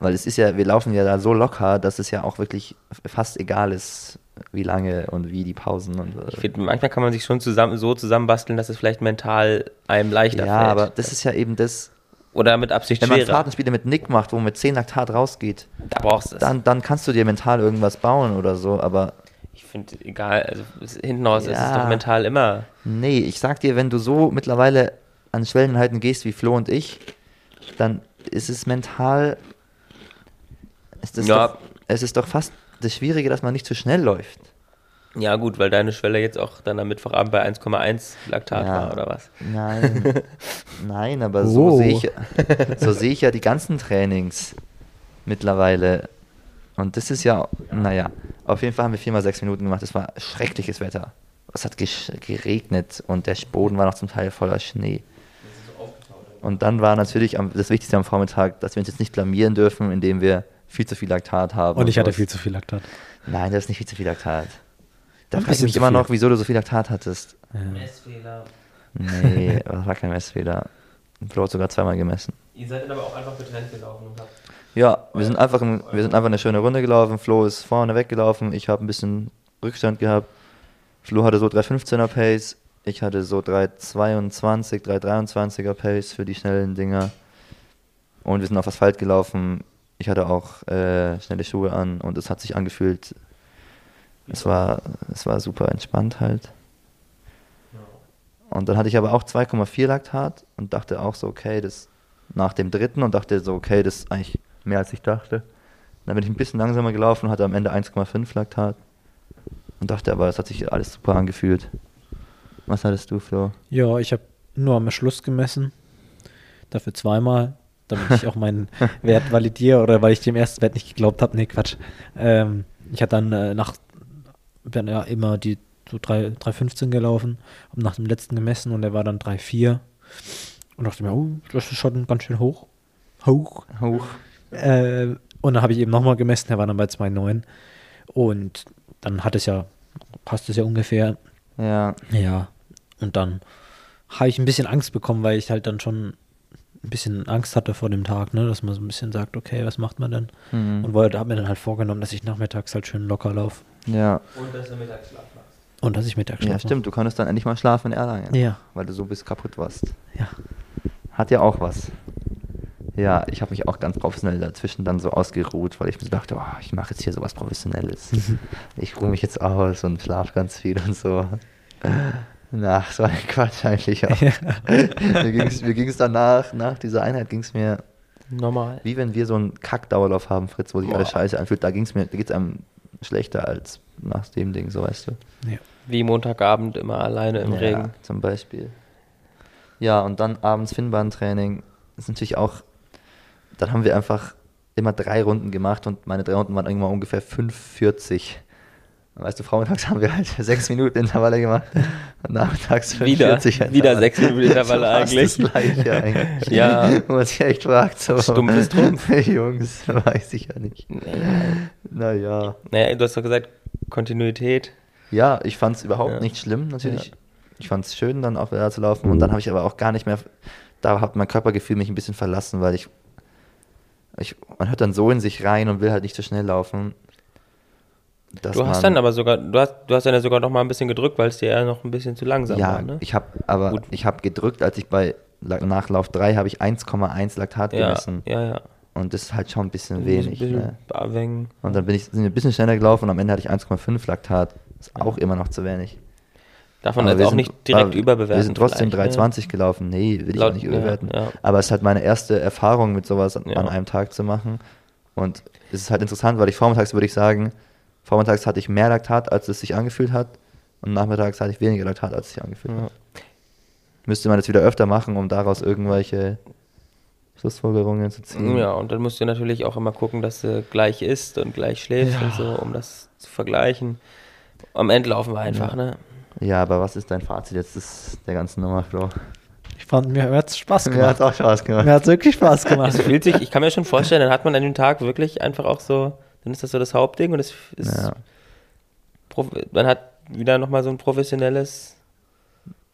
Weil es ist ja, wir laufen ja da so locker, dass es ja auch wirklich fast egal ist, wie lange und wie die Pausen und Ich finde, manchmal kann man sich schon zusammen, so zusammenbasteln, dass es vielleicht mental einem leichter ja, fällt. aber das ist ja eben das, Oder mit Absicht wenn man schwerer. Fahrtenspiele mit Nick macht, wo man mit 10 Laktat rausgeht, Da brauchst es. dann, dann kannst du dir mental irgendwas bauen oder so, aber Ich finde, egal, also hinten raus ist es Ja. doch mental immer. nee, ich sag dir, wenn du so mittlerweile an Schwellenheiten gehst wie Flo und ich, dann ist es mental, ist es, Ja. doch, es ist doch fast das Schwierige, dass man nicht zu schnell läuft. Ja, gut, weil deine Schwelle jetzt auch dann am Mittwochabend bei 1,1 Laktat Ja. war, oder was? Nein, nein, aber so Oh. sehe ich, so sehe ich ja die ganzen Trainings mittlerweile. Und das ist ja, naja, auf jeden Fall haben wir viermal sechs Minuten gemacht. Es war schreckliches Wetter. Es hat geregnet und der Boden war noch zum Teil voller Schnee. Und dann war natürlich am, das Wichtigste am Vormittag, dass wir uns jetzt nicht blamieren dürfen, indem wir viel zu viel Laktat haben. Und ich hatte viel zu viel Laktat. Nein, das ist nicht viel zu viel Laktat. Da frage ich mich immer viel. noch, wieso du so viel Laktat hattest. Messfehler. Nee, das war kein Messfehler. Flo hat sogar zweimal gemessen. Ihr seid dann aber auch einfach getrennt gelaufen und habt. Ja, wir sind einfach, ein, wir sind einfach eine schöne Runde gelaufen. Flo ist vorne weggelaufen. Ich habe ein bisschen Rückstand gehabt. Flo hatte so 3,15er Pace. Ich hatte so 3,22, 3,23er Pace für die schnellen Dinger. Und wir sind auf Asphalt gelaufen. Ich hatte auch äh, schnelle Schuhe an und es hat sich angefühlt. Es war, es war super entspannt halt. Und dann hatte ich aber auch 2,4 Laktat und dachte auch so, okay, das nach dem dritten und dachte so, okay, das ist eigentlich mehr als ich dachte. Dann bin ich ein bisschen langsamer gelaufen und hatte am Ende 1,5 Laktat. und dachte aber, es hat sich alles super angefühlt. Was hattest du, Flo? Ja, ich habe nur am Schluss gemessen. Dafür zweimal, damit ich auch meinen Wert validiere oder weil ich dem ersten Wert nicht geglaubt habe. Nee, Quatsch. Ähm, ich hatte dann äh, nach, bin ja immer die so 3, 3,15 gelaufen, habe nach dem letzten gemessen und der war dann 3,4 und dachte mir, oh, das ist schon ganz schön hoch. Hoch. Hoch. Äh, und dann habe ich eben nochmal gemessen, der war dann bei 2,9 und dann hat es ja, passt es ja ungefähr. Ja. Ja, und dann habe ich ein bisschen Angst bekommen, weil ich halt dann schon ein bisschen Angst hatte vor dem Tag, ne, dass man so ein bisschen sagt, okay, was macht man denn? Mhm. Und wollte, habe mir dann halt vorgenommen, dass ich nachmittags halt schön locker laufe Ja. Und dass du Mittagsschlaf machst. und dass ich mittags Ja, schlafe. stimmt. Du konntest dann endlich mal schlafen in Erlangen. Ja. Weil du so bis kaputt warst. Ja. Hat ja auch was. Ja, ich habe mich auch ganz professionell dazwischen dann so ausgeruht, weil ich mir so dachte, oh, ich mache jetzt hier sowas Professionelles. ich ruhe mich jetzt aus und schlafe ganz viel und so. Na, so ein Quatsch eigentlich auch. mir ging es mir ging's danach, nach dieser Einheit ging es mir, Normal. wie wenn wir so einen Kackdauerlauf haben, Fritz, wo sich alles scheiße anfühlt. Da ging's mir, da geht's einem schlechter als nach dem Ding, so weißt du. ja. Wie Montagabend immer alleine im ja, Regen. Zum Beispiel. Ja, und dann abends Finnbahntraining. Das ist natürlich auch, dann haben wir einfach immer drei Runden gemacht und meine drei Runden waren irgendwann ungefähr 5,40. Weißt du, vormittags haben wir halt sechs Minuten Intervalle gemacht und nachmittags Wieder, 45 wieder Intervalle. sechs Minuten Intervalle So eigentlich. Das Gleiche eigentlich. Ja. Wo man sich echt fragt, so. Stumpf ist Trumpf. Jungs, weiß ich ja nicht. Naja. Naja, du hast doch gesagt, Kontinuität. Ja, ich fand es überhaupt Ja. nicht schlimm, natürlich. Ja. Ich fand es schön, dann auch wieder zu laufen. Und dann habe ich aber auch gar nicht mehr, da hat mein Körpergefühl mich ein bisschen verlassen, weil ich, ich, man hört dann so in sich rein und will halt nicht so schnell laufen. Du hast dann aber sogar, du hast, du hast dann ja sogar noch mal ein bisschen gedrückt, weil es dir ja noch ein bisschen zu langsam ja, war, ne? ich habe aber Gut. ich habe gedrückt, als ich bei La- Nachlauf 3 habe ich 1,1 Laktat ja, gemessen. ja, ja. Und das ist halt schon ein bisschen Ein wenig. bisschen Ne? Und dann bin ich sind wir ein bisschen schneller gelaufen und am Ende hatte ich 1,5 Laktat. ist auch immer noch zu wenig. Darf man wir auch sind- nicht direkt überbewerten. Wir sind trotzdem vielleicht, ne? 3,20 gelaufen. Nee, will ich Laut- auch nicht ja, überbewerten. ja. Aber es ist halt meine erste Erfahrung mit sowas an- Ja. an einem Tag zu machen. Und es ist halt interessant, weil ich vormittags würde ich sagen, vormittags hatte ich mehr Laktat, als es sich angefühlt hat. Und nachmittags hatte ich weniger Laktat, als es sich angefühlt Ja. hat. Müsste man das wieder öfter machen, um daraus irgendwelche Schlussfolgerungen zu ziehen. Ja, und dann musst du natürlich auch immer gucken, dass du gleich isst und gleich schläfst Ja. und so, um das zu vergleichen. Am Ende laufen wir einfach, Ja. ne? Ja, aber was ist dein Fazit jetzt des, der ganzen Nummer, Flo? Ich fand, mir hat es Spaß Mir gemacht. hat auch Spaß gemacht. Mir hat es wirklich Spaß gemacht. Es fühlt sich, ich kann mir schon vorstellen, dann hat man an dem Tag wirklich einfach auch so, dann ist das so das Hauptding und es ist, Ja. man hat wieder nochmal so ein professionelles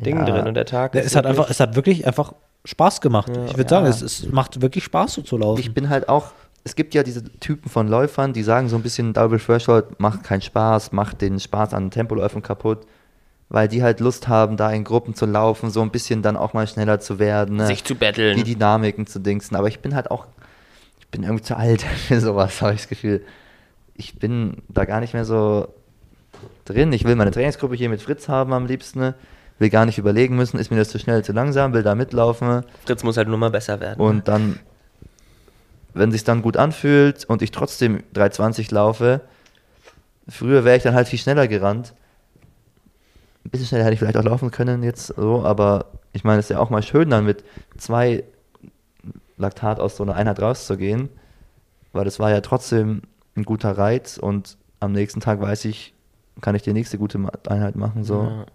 Ding Ja. drin und der Tag Ja, ist es hat wirklich- einfach, es hat wirklich einfach Spaß gemacht. Ja. ich würde Ja. sagen, es, es macht wirklich Spaß, so zu laufen. Ich bin halt auch, es gibt ja diese Typen von Läufern, die sagen so ein bisschen, Double Threshold macht keinen Spaß, macht den Spaß an Tempoläufen kaputt, weil die halt Lust haben, da in Gruppen zu laufen, so ein bisschen dann auch mal schneller zu werden, ne? sich zu betteln. die Dynamiken zu dingsen. Aber ich bin halt auch, bin irgendwie zu alt für sowas, habe ich das Gefühl. Ich bin da gar nicht mehr so drin. Ich will meine Trainingsgruppe hier mit Fritz haben am liebsten. ne? Will gar nicht überlegen müssen, ist mir das zu schnell, zu langsam, will da mitlaufen. Fritz muss halt nur mal besser werden. Und dann, wenn sich dann gut anfühlt und ich trotzdem 320 laufe, früher wäre ich dann halt viel schneller gerannt. Ein bisschen schneller hätte ich vielleicht auch laufen können jetzt so, aber ich meine, es ist ja auch mal schön, dann mit zwei Laktat aus so einer Einheit rauszugehen, weil das war ja trotzdem ein guter Reiz und am nächsten Tag weiß ich, kann ich die nächste gute Einheit machen, so. Ja.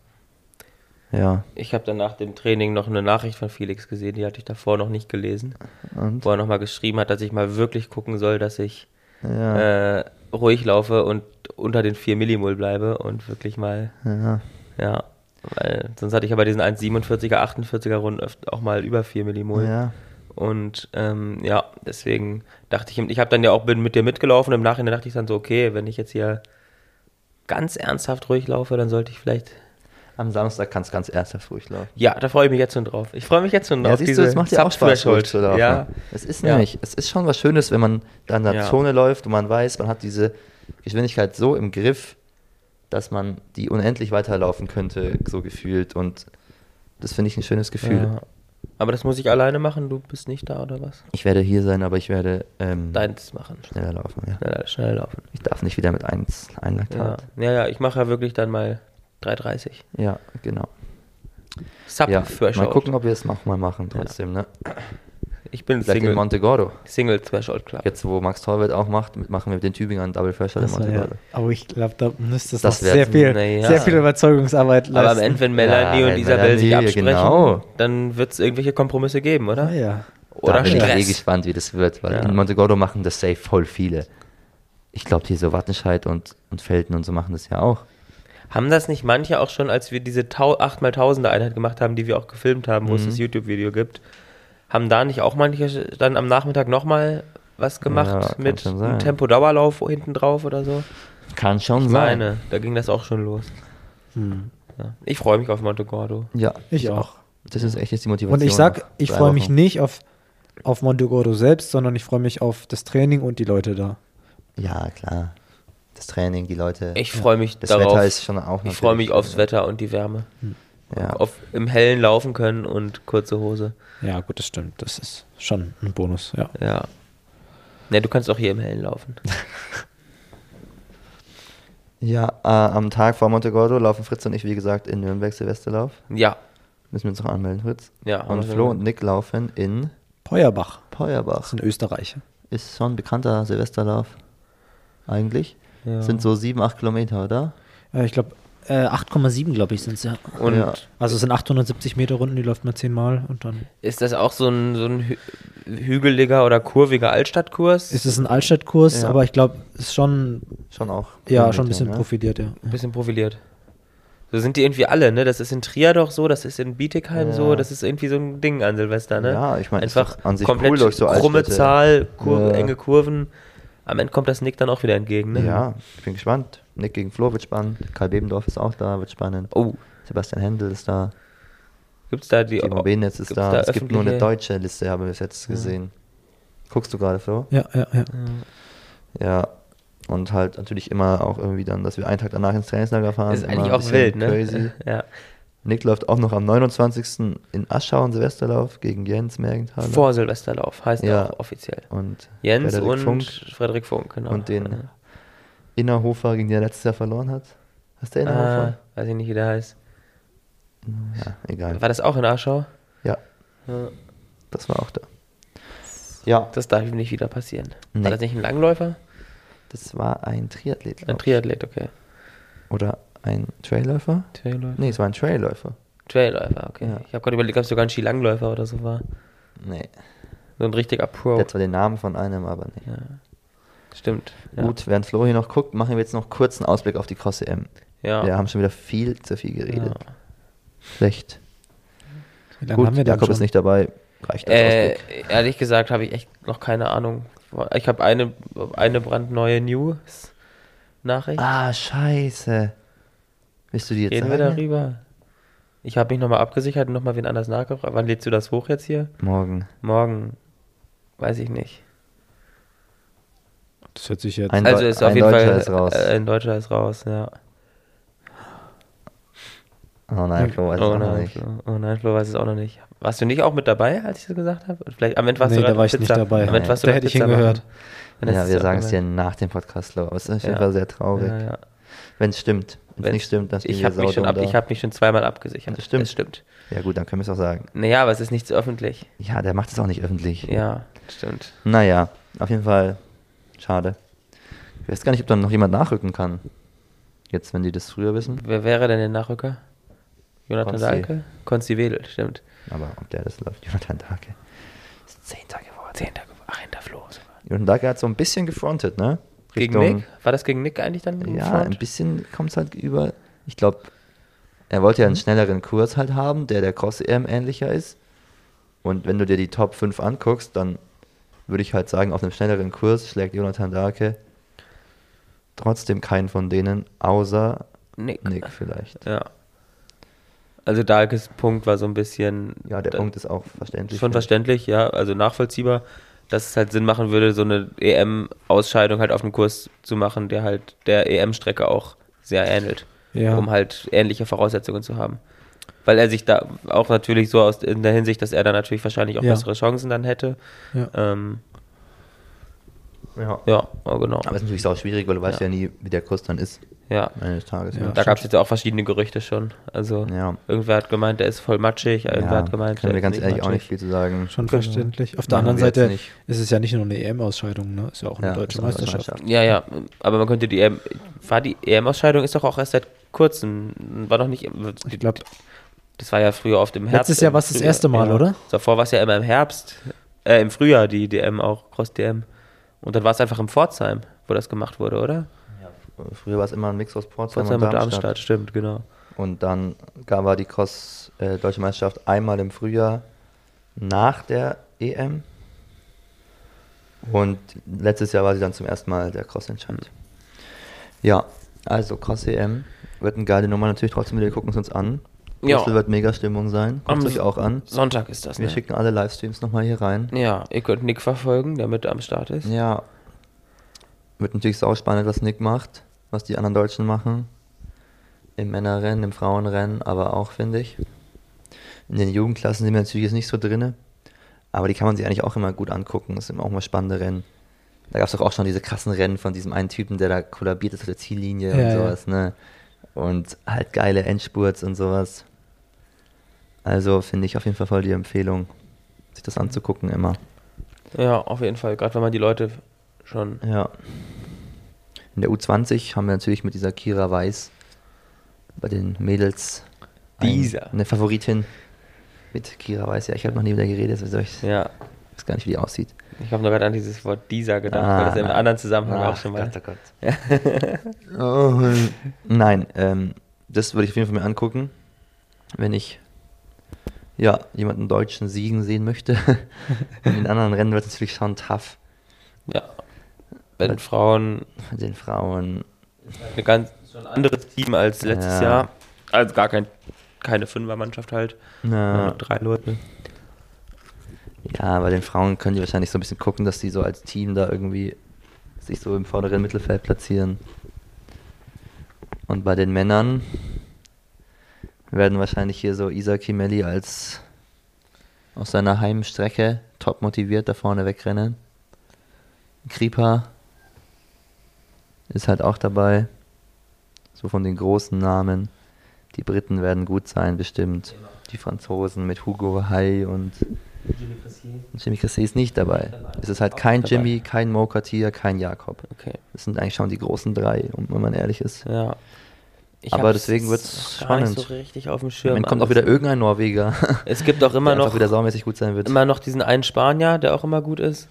Ja. Ich habe dann nach dem Training noch eine Nachricht von Felix gesehen, die hatte ich davor noch nicht gelesen, Und? wo er nochmal geschrieben hat, dass ich mal wirklich gucken soll, dass ich Ja. äh, ruhig laufe und unter den 4 Millimol bleibe und wirklich mal, ja. ja, weil sonst hatte ich aber diesen 1,47er, 48er Runden auch mal über 4 Millimol. Ja. Und ähm, ja, deswegen dachte ich, ich habe dann ja auch bin mit dir mitgelaufen. Im Nachhinein dachte ich dann so, okay, wenn ich jetzt hier ganz ernsthaft ruhig laufe, dann sollte ich vielleicht. Am Samstag kannst du ganz ernsthaft ruhig laufen. Ja, da freue ich mich jetzt schon drauf. Ich freue mich jetzt schon Ja, auf siehst diese du, es macht dir auch Spaß, ruhig zu laufen. Ja, Es ist Ja. nämlich, es ist schon was Schönes, wenn man da in der Ja. Zone läuft und man weiß, man hat diese Geschwindigkeit so im Griff, dass man die unendlich weiterlaufen könnte, so gefühlt. Und das finde ich ein schönes Gefühl. Ja. Aber das muss ich alleine machen, du bist nicht da oder was? Ich werde hier sein, aber ich werde ähm, Deins machen. schneller laufen. Ja. Schneller, schnell laufen. Ich darf nicht wieder mit 1 Ja, Einlaktat. ja, ja ich mache ja wirklich dann mal 3,30. Ja, genau. Sub Ja, mal gucken, ob wir es noch mal machen trotzdem. Ne? Ich bin Vielleicht in Single, Montegordo. Single Threshold Club. Jetzt, wo Max Torwald auch macht, machen wir mit den Tübingern Double Threshold in Achso, ja. Montegordo. Aber ich glaube, da müsste es Das noch wär- sehr viel, naja. sehr viel Überzeugungsarbeit leisten. Aber am Ende, wenn Melanie Ja, und wenn Isabel sich Melanie, absprechen, genau. dann wird es irgendwelche Kompromisse geben, oder? Ah, ja. Oder da bin ich eh Stress. gespannt, wie das wird, weil Ja. in Montegordo machen das safe voll viele. Ich glaube, hier so Wattenscheid und, und Felten und so machen das ja auch. Haben das nicht manche auch schon, als wir diese Tau 8x1000er Einheit gemacht haben, die wir auch gefilmt haben, wo es Mhm. das YouTube-Video gibt, haben da nicht auch manche dann am Nachmittag nochmal was gemacht Ja, mit einem Tempo-Dauerlauf hinten drauf oder so? Kann schon Ich sein. meine, da ging das auch schon los. Hm. Ja. Ich freue mich auf Monte Gordo. Ja, Ich auch. das ist echt jetzt die Motivation. Und ich sag, ich freue mich nicht auf, auf Montegordo selbst, sondern ich freue mich auf das Training und die Leute da. Ja, klar. Das Training, die Leute. Ich freue mich das darauf. Wetter ist schon auch ich freue mich aufs Wetter und die Wärme. Ja. Auf im Hellen laufen können und kurze Hose. Ja, gut, das stimmt. Das ist schon ein Bonus, ja. Ja. Ne, du kannst auch hier im Hellen laufen. Ja, äh, am Tag vor Montegordo laufen Fritz und ich, wie gesagt, in Nürnberg Silvesterlauf. Ja. Müssen wir uns noch anmelden, Fritz. Ja, Und Flo und Nick laufen in Peuerbach. Das Peuerbach. ist in Österreich. Ist schon ein bekannter Silvesterlauf. Eigentlich. Ja. Sind so sieben, acht Kilometer, oder? Äh, ich glaube, äh, 8,7 glaube ich sind es ja. Und Ja. Also es sind 870 Meter Runden, die läuft man zehnmal und dann ist das auch so ein, so ein hü hügeliger oder kurviger Altstadtkurs? ist es ein Altstadtkurs, Ja. aber ich glaube, ist schon, Schon auch. ja, schon ein bisschen ne? profiliert, ja. ein bisschen profiliert. So sind die irgendwie alle, ne? Das ist in Trier doch so, das ist in Bietigheim Ja. so, das ist irgendwie so ein Ding an Silvester, ne? Ja, ich meine, einfach an sich komplett cool durch so krumme. Zahl, Kur Ja. enge Kurven. Am Ende kommt das Nick dann auch wieder entgegen, ne? Ja, ich bin gespannt. Nick gegen Flo wird spannend. Karl Bebendorf ist auch da, wird spannend. Oh, Sebastian Händel ist da. gibt's da die Timo Benetz ist da. da Es gibt nur eine deutsche Liste, habe ich bis jetzt gesehen. Guckst du gerade, Flo? Ja, ja, ja. Ja. Und halt natürlich immer auch irgendwie dann, dass wir einen Tag danach ins Trainingslager fahren. ist immer eigentlich auch wild, ne? Crazy. Ja. Nick läuft auch noch am 29. in Aschau einen Silvesterlauf gegen Jens Mergenthaler. Vor Silvesterlauf heißt Ja. er auch offiziell. und Jens Frederik und Funk Frederik Funk, genau. und den Ja. Innerhofer, gegen den er letztes Jahr verloren hat. Hast du Ah, Innerhofer? weiß ich nicht, wie der heißt. Ja, egal. War das auch in Aschau? Ja, Ja. das war auch da. Ja, Das darf ihm nicht wieder passieren. Nee. War das nicht ein Langläufer? das war ein Triathlet. Ein. Triathlet, okay. Oder ein Trailläufer? Trailläufer? Nee, es war ein Trailläufer. Trailläufer, okay. Ja. Ich habe gerade überlegt, ob es sogar ein Skilangläufer oder so war. Nee. So ein richtiger Pro. Der hat zwar den Namen von einem, aber nicht. Ja. Stimmt. Ja. Gut, während Flo hier noch guckt, machen wir jetzt noch kurz einen Ausblick auf die Cross-EM. Ja. Wir haben schon wieder viel zu viel geredet. Ja. Schlecht. Wie lange Gut, haben wir Jakob schon? ist nicht dabei. Reicht als Äh, Ausblick. ehrlich gesagt habe ich echt noch keine Ahnung. Ich habe eine, eine brandneue News-Nachricht. Ah, scheiße. Willst du die jetzt Reden wir sagen? darüber? Ich habe mich nochmal abgesichert und nochmal wen anders nachgefragt. Wann lädst du das hoch jetzt hier? Morgen. Morgen. Weiß ich nicht. Das hört sich jetzt. Ein Also ist auf jeden Deutscher Fall ist raus. Äh, ein Deutscher ist raus, ja. Oh nein, Flo weiß es oh, auch noch nein, nicht. Flo, oh nein, Flo weiß es auch noch nicht. Warst du nicht auch mit dabei, als ich das gesagt habe? Vielleicht am Ende warst Nee, du da war ich nicht Pizza. dabei. Am Ende warst du Da hätte ich Pizza hingehört. Dann ist Ja, es wir sagen es dir nach dem Podcast, Flo. Aber es ist auf jeden. Fall sehr traurig. Ja, ja. Wenn es stimmt. Wenn es nicht stimmt, dann Ich habe mich, schon ab, ich hab mich schon zweimal abgesichert. Das stimmt. Das stimmt. Ja gut, dann können wir es auch sagen. Naja, aber es ist nichts öffentlich. Ja, der macht es auch nicht öffentlich. Ja, stimmt. Naja, auf jeden Fall schade. Ich weiß gar nicht, ob dann noch jemand nachrücken kann. Jetzt, wenn die das früher wissen. Wer wäre denn der Nachrücker? Jonathan Konzi. Dahlke? Konsti Wedel, stimmt. Aber ob der das läuft, Jonathan Dake. Ist Zehnter geworden. Zehnter, ach, hinter Flo. Jonathan Dake hat so ein bisschen gefrontet, ne? Gegen Richtung- Nick? War das gegen Nick eigentlich dann? Ja, Front? ein bisschen kommt es halt über. Ich glaube, er wollte ja einen schnelleren Kurs halt haben, der der Cross-EM ähnlicher ist. Und wenn du dir die Top 5 anguckst, dann würde ich halt sagen, auf einem schnelleren Kurs schlägt Jonathan Darke trotzdem keinen von denen, außer Nick. Nick vielleicht. Ja. Also Dahlkes Punkt war so ein bisschen. Ja, der da- Punkt ist auch verständlich. Schon verständlich, ja, also nachvollziehbar, dass es halt Sinn machen würde, so eine EM-Ausscheidung halt auf einem Kurs zu machen, der halt der EM-Strecke auch sehr ähnelt, Ja. um halt ähnliche Voraussetzungen zu haben. Weil er sich da auch natürlich so aus in der Hinsicht, dass er dann natürlich wahrscheinlich auch Ja. bessere Chancen dann hätte. Ja. Ähm, Ja. ja, genau. Aber es ist natürlich auch schwierig, weil du weißt Ja. ja, nie, wie der Kurs dann ist Ja, eines Tages. Ja. da gab es jetzt auch verschiedene Gerüchte schon. Also Ja. irgendwer hat gemeint, der ist voll matschig, irgendwer hat gemeint, können wir der ganz ist ehrlich auch nicht matschig. viel zu sagen. Schon verständlich. Auf der Machen anderen Seite ist es ja nicht nur eine EM-Ausscheidung, ne? Ist ja auch eine Ja, deutsche eine Meisterschaft. Ja, ja, aber man könnte die EM, war die EM-Ausscheidung ist doch auch erst seit kurzem, war doch nicht, Ich glaube, das war ja früher oft im Herbst. letztes Jahr war es das erste Mal, ja. oder? Davor war es ja immer im Herbst, äh, im Frühjahr die DM auch, Cross-DM. Und dann war es einfach im Pforzheim, wo das gemacht wurde, oder? Früher war es immer ein Mix aus Pforzheim, Pforzheim und und Darmstadt. Darmstadt, stimmt, genau. Und dann gab war die Cross äh, Deutsche Meisterschaft einmal im Frühjahr nach der EM. Und letztes Jahr war sie dann zum ersten Mal der Cross-Entscheid. Ja, also Cross-EM wird eine geile Nummer. Natürlich trotzdem wieder, wir gucken es uns an. Ja. Brüssel wird mega Stimmung sein. Guckt Am euch auch an. Sonntag ist das, Wir ne? schicken alle Livestreams nochmal hier rein. Ja, ihr könnt Nick verfolgen, der mit am Start ist. Ja. Wird natürlich sau spannend, was Nick macht, was die anderen Deutschen machen. Im Männerrennen, im Frauenrennen, aber auch, finde ich. In den Jugendklassen sind wir natürlich jetzt nicht so drinne. Aber die kann man sich eigentlich auch immer gut angucken. Das sind auch mal spannende Rennen. Da gab es doch auch schon diese krassen Rennen von diesem einen Typen, der da kollabiert ist auf der Ziellinie Ja, und ja. sowas, ne? Und halt geile Endspurts und sowas. Also finde ich auf jeden Fall voll die Empfehlung, sich das anzugucken immer. Ja, auf jeden Fall. Gerade wenn man die Leute schon. Ja. In der U20 haben wir natürlich mit dieser Kira Weiß bei den Mädels ein- Dieser. eine Favoritin mit Kira Weiß. Ja, ich habe noch nie mit der geredet, also ich Ja. weiß gar nicht, wie die aussieht. Ich habe nur gerade an dieses Wort dieser gedacht, Ah, weil das im na. anderen Zusammenhang Ach auch schon mal. Gott, oh Gott. Oh, Nein, ähm, das würde ich auf jeden Fall mir angucken, wenn ich ja, jemanden Deutschen siegen sehen möchte. In den anderen Rennen wird es natürlich schon tough. Ja. Bei den Frauen Mit den Frauen. ein ganz schon ein anderes Team als letztes Ja. Jahr. Also gar kein, keine Fünfermannschaft halt. Nur drei Leute. Ja, bei den Frauen können die wahrscheinlich so ein bisschen gucken, dass die so als Team da irgendwie sich so im vorderen Mittelfeld platzieren. Und bei den Männern werden wahrscheinlich hier so Isa Kimeli als aus seiner Heimstrecke top motiviert da vorne wegrennen. Kripa ist halt auch dabei. So von den großen Namen. Die Briten werden gut sein, bestimmt. Die Franzosen mit Hugo Hay und Jimmy Christie ist nicht dabei. Es ist halt kein dabei. Jimmy, kein Mo Katir, kein Jakob. Okay. Das sind eigentlich schon die großen drei, um- wenn man ehrlich ist. Ja. Ich Aber deswegen wird's gar nicht spannend. so richtig auf dem Schirm. Dann kommt auch wieder irgendein Norweger, Es gibt auch immer noch, wieder saumäßig gut sein wird. immer noch diesen einen Spanier, der auch immer gut ist.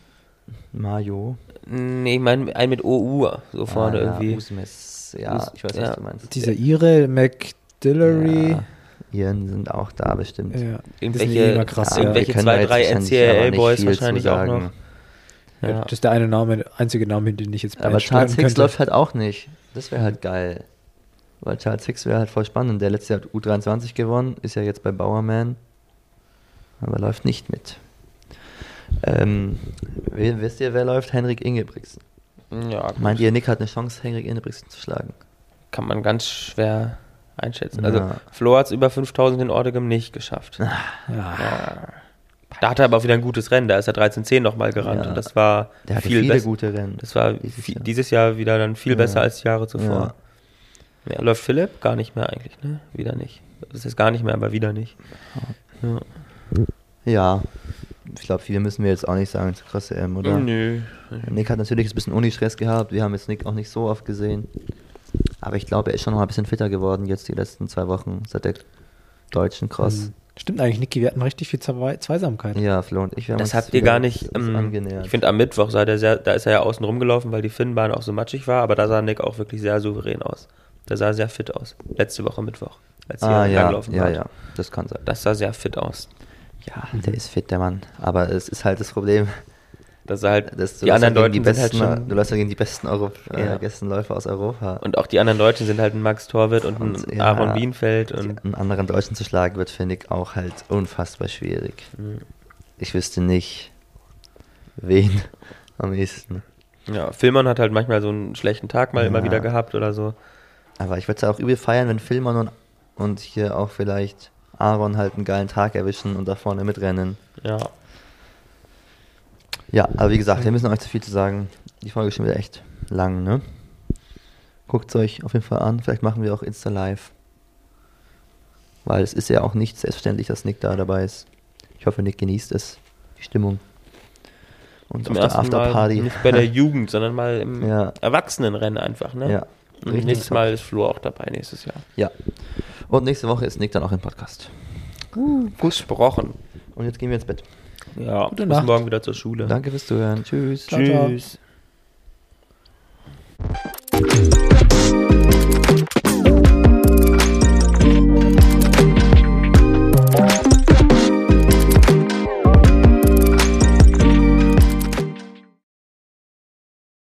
Mayo. Nee, ich meine einen mit OU so vorne Ah, ja, irgendwie. Usmes. Ja, Us- ich weiß, ja. was du meinst. Dieser Ire, McDillery. Ja, Iren sind auch da bestimmt. Ja, Irgendwelche, immer krass. Ja, irgendwelche zwei, drei nicht NCAA-Boys wahrscheinlich auch noch. Ja. Ja. Das ist der eine Name, einzige Name, den ich jetzt Aber Charles Hicks könnte. läuft halt auch nicht. Das wäre halt geil. Weil Charles Hicks wäre halt voll spannend. Der letzte Jahr hat U23 gewonnen, ist ja jetzt bei Bauerman. Aber läuft nicht mit. Ähm, wisst ihr, wer läuft? Henrik Ingebrigtsen. Ja, gut. Meint ihr, Nick hat eine Chance, Henrik Ingebrigtsen zu schlagen? kann man ganz schwer einschätzen. Ja. Also Flo hat es über 5000 in Ordegem nicht geschafft. Ja. Da hat er aber auch wieder ein gutes Rennen. Da ist er 13.10 nochmal gerannt Ja. und das war Der hatte viel viele gute Rennen. Das war dieses Jahr. dieses Jahr wieder dann viel Ja. besser als die Jahre zuvor. Ja. läuft Philipp? Gar nicht mehr eigentlich, ne? Wieder nicht. Das ist gar nicht mehr, aber wieder nicht. Ja. Ja, ich glaube, viele müssen wir jetzt auch nicht sagen zur krasse M, oder? Nö. Nick hat natürlich ein bisschen Unistress gehabt. Wir haben jetzt Nick auch nicht so oft gesehen. Aber ich glaube, er ist schon noch mal ein bisschen fitter geworden jetzt die letzten zwei Wochen seit der deutschen Cross. Mhm. Stimmt eigentlich, Niki, wir hatten richtig viel Zwei- Zweisamkeit. Ja, Flo und ich, wir haben Das uns habt ihr gar nicht. Ähm, angenähert. ich finde, am Mittwoch sah der sehr, da ist er ja außen rumgelaufen, weil die Finnbahn auch so matschig war, aber da sah Nick auch wirklich sehr souverän aus. Der sah sehr fit aus. Letzte Woche Mittwoch, als ah, ja, ja, wart. ja, das kann sein. Das sah sehr fit aus. Ja, der ist fit, der Mann. Aber es ist halt das Problem, Das sah halt, dass die anderen Deutschen die sind besten, halt schon. du läufst gegen die besten Euro, äh, Ja. besten Läufer aus Europa. Und auch die anderen Deutschen sind halt ein Max Torwitt und ein Und, ja, Aaron Bienfeld und einen anderen Deutschen zu schlagen wird, finde ich, auch halt unfassbar schwierig. Mhm. Ich wüsste nicht, wen am ehesten. ja, Filmon hat halt manchmal so einen schlechten Tag mal immer Ja. wieder gehabt oder so. Aber ich würde es auch übel feiern, wenn Filmer und, und hier auch vielleicht Aaron halt einen geilen Tag erwischen und da vorne mitrennen. Ja. Ja, aber wie gesagt, wir müssen euch zu viel zu sagen. Die Folge ist schon wieder echt lang, ne? Guckt es euch auf jeden Fall an. Vielleicht machen wir auch Insta Live. Weil es ist ja auch nicht selbstverständlich, dass Nick da dabei ist. Ich hoffe, Nick genießt es, die Stimmung. Und Zum auf der ersten Mal Afterparty. nicht bei der Jugend, sondern mal im Ja. Erwachsenenrennen einfach, ne? Ja, und Richtig nächstes Mal ist Flo auch dabei nächstes Jahr. Ja. Und nächste Woche ist Nick dann auch im Podcast. Uh, gut gesprochen. Und jetzt gehen wir ins Bett. Ja, Gute bis Nacht. morgen wieder zur Schule. Danke fürs Zuhören. Tschüss. Ciao, Tschüss. Ciao.